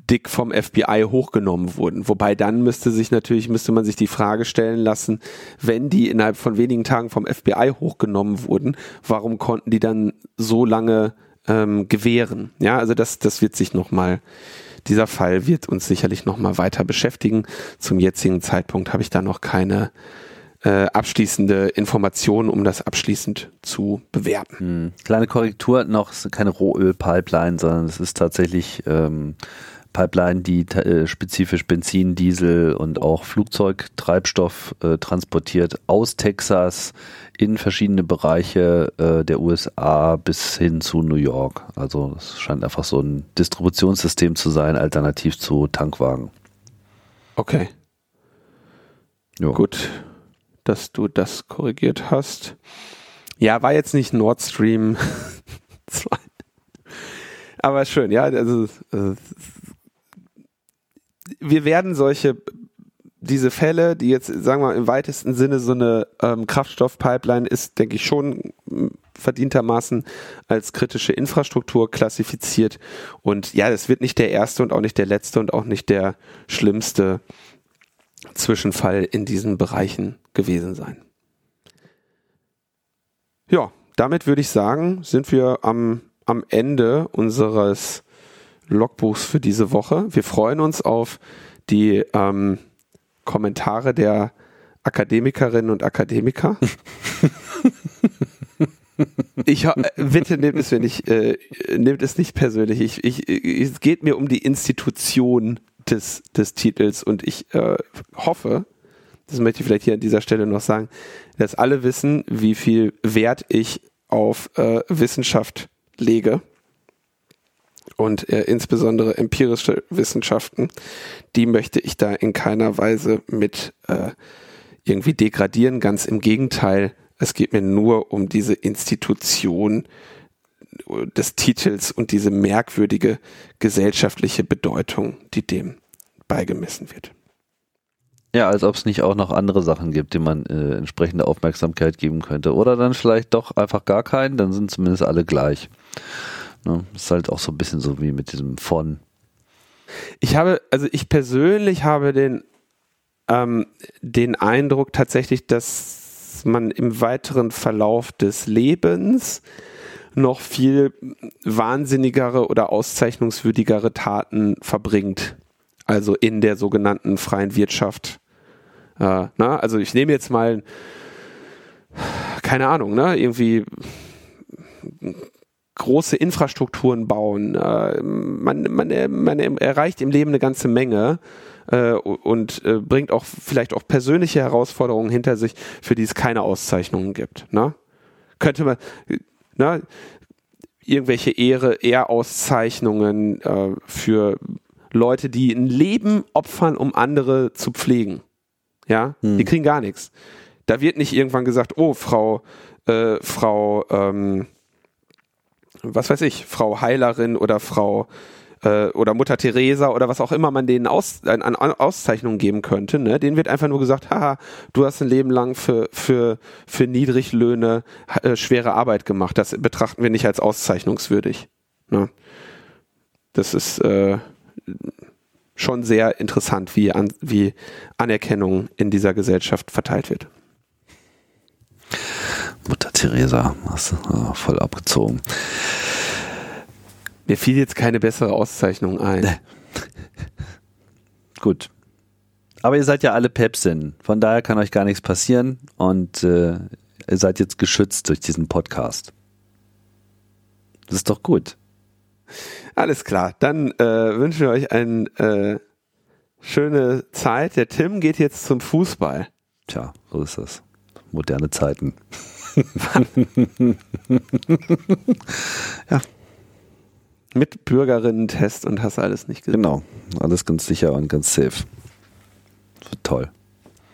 dick vom FBI hochgenommen wurden. Wobei dann müsste sich natürlich, müsste man sich die Frage stellen lassen, wenn die innerhalb von wenigen Tagen vom FBI hochgenommen wurden, warum konnten die dann so lange ähm, gewähren? Ja, also das, das wird sich nochmal, dieser Fall wird uns sicherlich nochmal weiter beschäftigen. Zum jetzigen Zeitpunkt habe ich da noch keine äh, abschließende Informationen, um das abschließend zu bewerten. Hm. Kleine Korrektur noch, es ist keine Rohöl-Pipeline, sondern es ist tatsächlich ähm, Pipeline, die äh, spezifisch Benzin, Diesel und auch Flugzeugtreibstoff äh, transportiert aus Texas in verschiedene Bereiche äh, der USA bis hin zu New York. Also es scheint einfach so ein Distributionssystem zu sein, alternativ zu Tankwagen. Okay. Jo. Gut dass du das korrigiert hast. Ja, war jetzt nicht Nord Stream 2. Aber schön, ja, also äh, wir werden solche diese Fälle, die jetzt, sagen wir mal, im weitesten Sinne so eine ähm, Kraftstoffpipeline ist, denke ich, schon verdientermaßen als kritische Infrastruktur klassifiziert. Und ja, das wird nicht der erste und auch nicht der letzte und auch nicht der schlimmste Zwischenfall in diesen Bereichen gewesen sein. Ja, damit würde ich sagen, sind wir am, am Ende unseres Logbuchs für diese Woche. Wir freuen uns auf die ähm, Kommentare der Akademikerinnen und Akademiker. ich bitte nehmt es mir nicht, äh, nehmt es nicht persönlich. Ich, ich, es geht mir um die Institution des, des Titels und ich äh, hoffe, das möchte ich vielleicht hier an dieser Stelle noch sagen, dass alle wissen, wie viel Wert ich auf äh, Wissenschaft lege und äh, insbesondere empirische Wissenschaften, die möchte ich da in keiner Weise mit äh, irgendwie degradieren. Ganz im Gegenteil, es geht mir nur um diese Institution des Titels und diese merkwürdige gesellschaftliche Bedeutung, die dem beigemessen wird. Ja, als ob es nicht auch noch andere Sachen gibt, denen man äh, entsprechende Aufmerksamkeit geben könnte. Oder dann vielleicht doch einfach gar keinen, dann sind zumindest alle gleich. Ne? Ist halt auch so ein bisschen so wie mit diesem von. Ich habe, also ich persönlich habe den, ähm, den Eindruck tatsächlich, dass man im weiteren Verlauf des Lebens noch viel wahnsinnigere oder auszeichnungswürdigere Taten verbringt. Also in der sogenannten freien Wirtschaft äh, na, also ich nehme jetzt mal, keine Ahnung, ne, irgendwie große Infrastrukturen bauen. Äh, man, man, man erreicht im Leben eine ganze Menge. äh, und äh, bringt auch vielleicht auch persönliche Herausforderungen hinter sich, für die es keine Auszeichnungen gibt. Ne? Könnte man, ne, irgendwelche Ehre, Ehrauszeichnungen äh, für Leute, die ein Leben opfern, um andere zu pflegen. Ja, hm. die kriegen gar nichts. Da wird nicht irgendwann gesagt, oh, Frau, äh, Frau, ähm, was weiß ich, Frau Heilerin oder Frau äh, oder Mutter Teresa oder was auch immer man denen aus, an, an Auszeichnungen geben könnte, ne? denen wird einfach nur gesagt, haha, du hast ein Leben lang für, für, für Niedriglöhne äh, schwere Arbeit gemacht. Das betrachten wir nicht als auszeichnungswürdig. Ne? Das ist äh, schon sehr interessant, wie, an, wie Anerkennung in dieser Gesellschaft verteilt wird. Mutter Teresa, hast oh, voll abgezogen. Mir fiel jetzt keine bessere Auszeichnung ein. Nee. Gut. Aber ihr seid ja alle Päpstin. Von daher kann euch gar nichts passieren und äh, ihr seid jetzt geschützt durch diesen Podcast. Das ist doch gut. Alles klar. Dann äh, wünschen wir euch eine äh, schöne Zeit. Der Tim geht jetzt zum Fußball. Tja, so ist das. Moderne Zeiten. ja. Mit Bürgerinnen-Test und hast alles nicht gesehen. Genau, alles ganz sicher und ganz safe. Toll.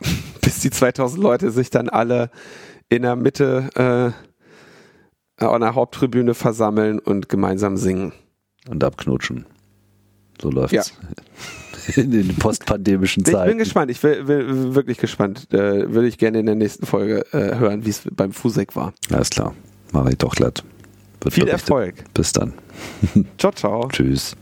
Bis die 2000 Leute sich dann alle in der Mitte äh, an der Haupttribüne versammeln und gemeinsam singen. Und abknutschen. So läuft's. Ja. In den postpandemischen Zeiten. Ich bin gespannt. Ich bin, bin wirklich gespannt. Äh, würde ich gerne in der nächsten Folge äh, hören, wie es beim Fusek war. Alles klar. Mache ich doch glatt. Wird Viel berichtet. Erfolg. Bis dann. Ciao, ciao. Tschüss.